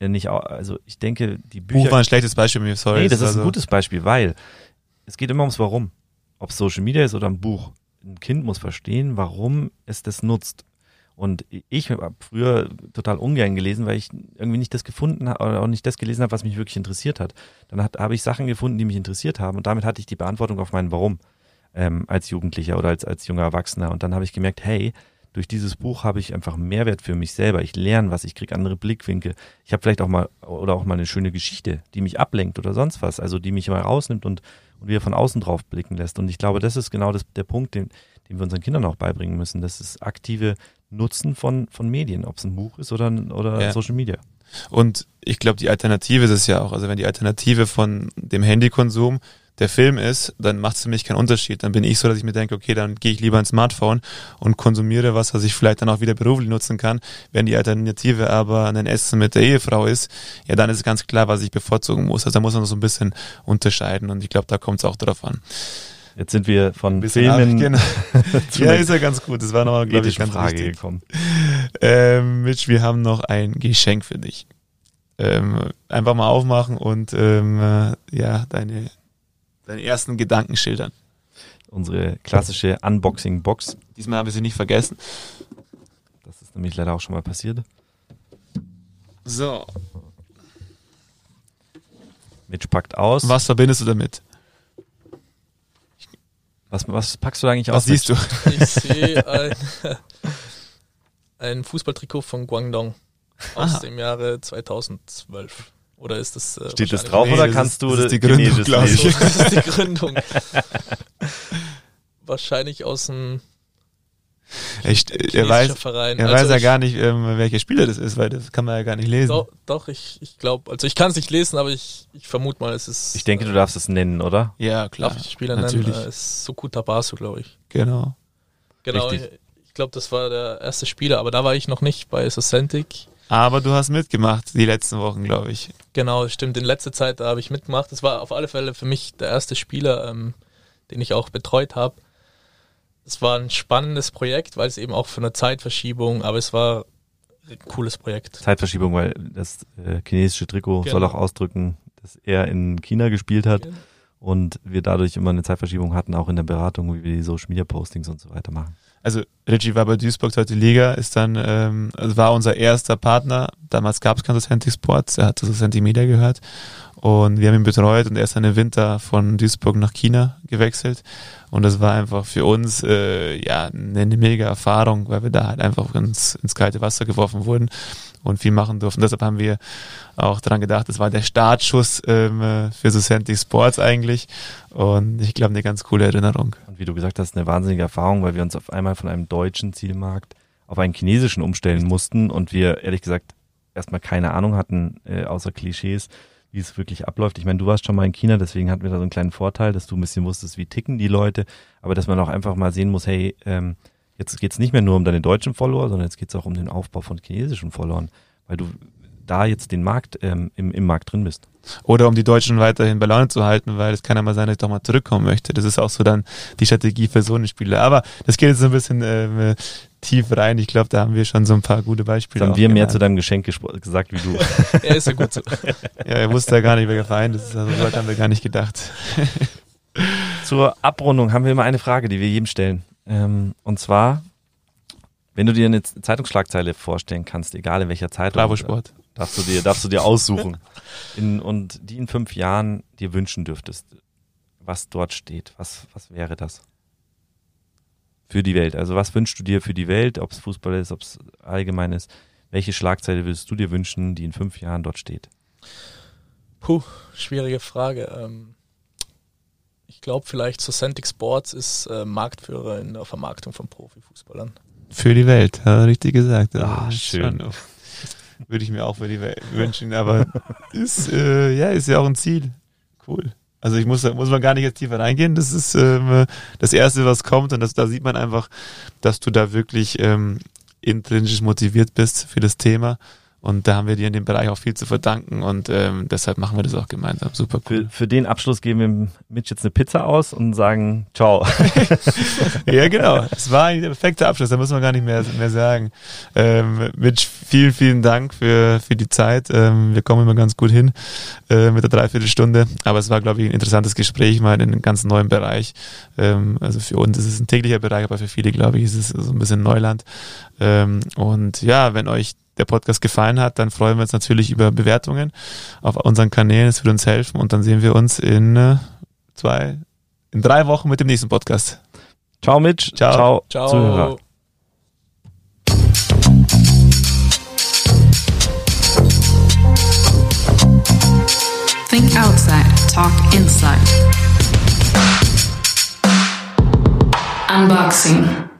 äh, nicht, au- also ich denke, die Bücher Buch war ein schlechtes Beispiel, mir sorry. Nee, das ist also- ein gutes Beispiel, weil es geht immer ums Warum. Ob Social Media ist oder ein Buch. Ein Kind muss verstehen, warum es das nutzt. Und ich habe früher total ungern gelesen, weil ich irgendwie nicht das gefunden habe oder auch nicht das gelesen habe, was mich wirklich interessiert hat. Dann hat, habe ich Sachen gefunden, die mich interessiert haben und damit hatte ich die Beantwortung auf mein Warum ähm, als Jugendlicher oder als, als junger Erwachsener. Und dann habe ich gemerkt, hey, durch dieses Buch habe ich einfach Mehrwert für mich selber. Ich lerne was, ich kriege andere Blickwinkel. Ich habe vielleicht auch mal oder auch mal eine schöne Geschichte, die mich ablenkt oder sonst was, also die mich mal rausnimmt und, und wieder von außen drauf blicken lässt. Und ich glaube, das ist genau das, der Punkt, den, den wir unseren Kindern auch beibringen müssen. Das ist aktive Nutzen von, von Medien, ob es ein Buch ist oder, oder Ja. Social Media. Und ich glaube, die Alternative ist es ja auch. Also wenn die Alternative von dem Handykonsum der Film ist, dann macht es für mich keinen Unterschied. Dann bin ich so, dass ich mir denke, okay, dann gehe ich lieber ins Smartphone und konsumiere was, was ich vielleicht dann auch wieder beruflich nutzen kann. Wenn die Alternative aber ein Essen mit der Ehefrau ist, ja, dann ist ganz klar, was ich bevorzugen muss. Also da muss man so ein bisschen unterscheiden und ich glaube, da kommt es auch drauf an. Jetzt sind wir von Filmen genau. Ja, ist ja ganz gut. Das war nochmal, glaube ich, ganz Frage wichtig. gekommen. Ähm, Mitch, wir haben noch ein Geschenk für dich. Ähm, einfach mal aufmachen und ähm, äh, ja, deine, deine ersten Gedanken schildern. Unsere klassische Unboxing-Box. Diesmal haben wir sie nicht vergessen. Das ist nämlich leider auch schon mal passiert. So, Mitch packt aus. was verbindest du damit? Was, was packst du eigentlich Was aus? siehst du? Ich sehe ein, ein Fußballtrikot von Guangdong aus Aha. dem Jahre 2012. Oder ist das äh, Steht das wahrscheinlich- drauf Nee, oder das kannst du das ist die Gründung, glaub lesen? ich. Das ist die Gründung. wahrscheinlich aus dem Ich, er chinesischen weiß, Verein. er Also weiß ja ich- gar nicht, ähm, welcher Spieler das ist, weil das kann man ja gar nicht lesen. Doch, doch ich, ich glaube, also ich kann es nicht lesen, aber ich, ich vermute mal, es ist. Ich denke, du darfst es nennen, oder? Ja, klar. Darf ich die Spieler natürlich. nennen? Äh, ist Sokuta Basu, glaube ich. Genau. Genau. Richtig. Ich glaube, das war der erste Spieler, aber da war ich noch nicht bei Soscentic. Aber du hast mitgemacht die letzten Wochen, glaube ich. Genau, stimmt. In letzter Zeit da habe ich mitgemacht. Das war auf alle Fälle für mich der erste Spieler, ähm, den ich auch betreut habe. Es war ein spannendes Projekt, weil es eben auch von der Zeitverschiebung, aber es war ein cooles Projekt. Zeitverschiebung, weil das äh, chinesische Trikot Genau. soll auch ausdrücken, dass er in China gespielt hat Genau. und wir dadurch immer eine Zeitverschiebung hatten, auch in der Beratung, wie wir die Social Media Postings und so weiter machen. Also Richie war bei Duisburg zweite Liga, ist dann, ähm, also war unser erster Partner. Damals gab es kein Sosenti Sports, er hat zu Sosenti Media gehört. Und wir haben ihn betreut und er ist dann im Winter von Duisburg nach China gewechselt. Und das war einfach für uns äh, ja eine, mega Erfahrung, weil wir da halt einfach ins, ins kalte Wasser geworfen wurden und viel machen durften. Deshalb haben wir auch dran gedacht, das war der Startschuss ähm, äh, für Sosenti Sports eigentlich. Und ich glaube, eine ganz coole Erinnerung. Und wie du gesagt hast, eine wahnsinnige Erfahrung, weil wir uns auf einmal von einem deutschen Zielmarkt auf einen chinesischen umstellen mussten und wir ehrlich gesagt erstmal keine Ahnung hatten, äh, außer Klischees, wie es wirklich abläuft. Ich meine, du warst schon mal in China, deswegen hatten wir da so einen kleinen Vorteil, dass du ein bisschen wusstest, wie ticken die Leute, aber dass man auch einfach mal sehen muss, hey, ähm, jetzt geht's nicht mehr nur um deine deutschen Follower, sondern jetzt geht's auch um den Aufbau von chinesischen Followern, weil du da jetzt den Markt ähm, im, im Markt drin bist. Oder um die Deutschen weiterhin bei Laune zu halten, weil es kann ja mal sein, dass ich doch mal zurückkommen möchte. Das ist auch so dann die Strategie für so einen Spieler. Aber das geht jetzt so ein bisschen ähm, tief rein. Ich glaube, da haben wir schon so ein paar gute Beispiele. Jetzt haben wir mehr zu deinem Geschenk gesagt wie du. er ist ja gut so. Ja, er wusste ja gar nicht, wer Verein ist. Also, so weit haben wir gar nicht gedacht. Zur Abrundung haben wir immer eine Frage, die wir jedem stellen. Ähm, und zwar, wenn du dir eine Zeitungsschlagzeile vorstellen kannst, egal in welcher Zeitung. Bravo Sport. Darfst du dir, darfst du dir aussuchen. In, und die in fünf Jahren dir wünschen dürftest, was dort steht. Was, was wäre das? Für die Welt. Also was wünschst du dir für die Welt, ob es Fußball ist, ob es allgemein ist? Welche Schlagzeile würdest du dir wünschen, die in fünf Jahren dort steht? Puh, schwierige Frage. Ähm, ich glaube vielleicht Socentic Sports ist äh, Marktführer in der Vermarktung von Profifußballern. Für die Welt, ja, richtig gesagt. Ah, schön. Schon, würde ich mir auch für die wünschen, aber ist, äh, ja, ist ja auch ein Ziel. Cool. Also ich muss, muss man gar nicht jetzt tiefer reingehen. Das ist ähm, das Erste, was kommt und das, da sieht man einfach, dass du da wirklich ähm, intrinsisch motiviert bist für das Thema und da haben wir dir in dem Bereich auch viel zu verdanken und ähm, deshalb machen wir das auch gemeinsam. Super cool. Für, für den Abschluss geben wir Mitch jetzt eine Pizza aus und sagen Ciao. ja, genau. Es war eigentlich der perfekte Abschluss, da muss man gar nicht mehr, mehr sagen. Ähm, Mitch, vielen, vielen Dank für, für die Zeit. Ähm, wir kommen immer ganz gut hin äh, mit der Dreiviertelstunde. Aber es war, glaube ich, ein interessantes Gespräch mal in einem ganz neuen Bereich. Ähm, also für uns ist es ein täglicher Bereich, aber für viele, glaube ich, ist es so ein bisschen Neuland. Ähm, und ja, wenn euch der Podcast gefallen hat, dann freuen wir uns natürlich über Bewertungen auf unseren Kanälen. Es wird uns helfen und dann sehen wir uns in äh, zwei, in drei Wochen mit dem nächsten Podcast. Ciao Mitch. Ciao. Ciao. Zuhörer. Think outside, talk inside. Unboxing.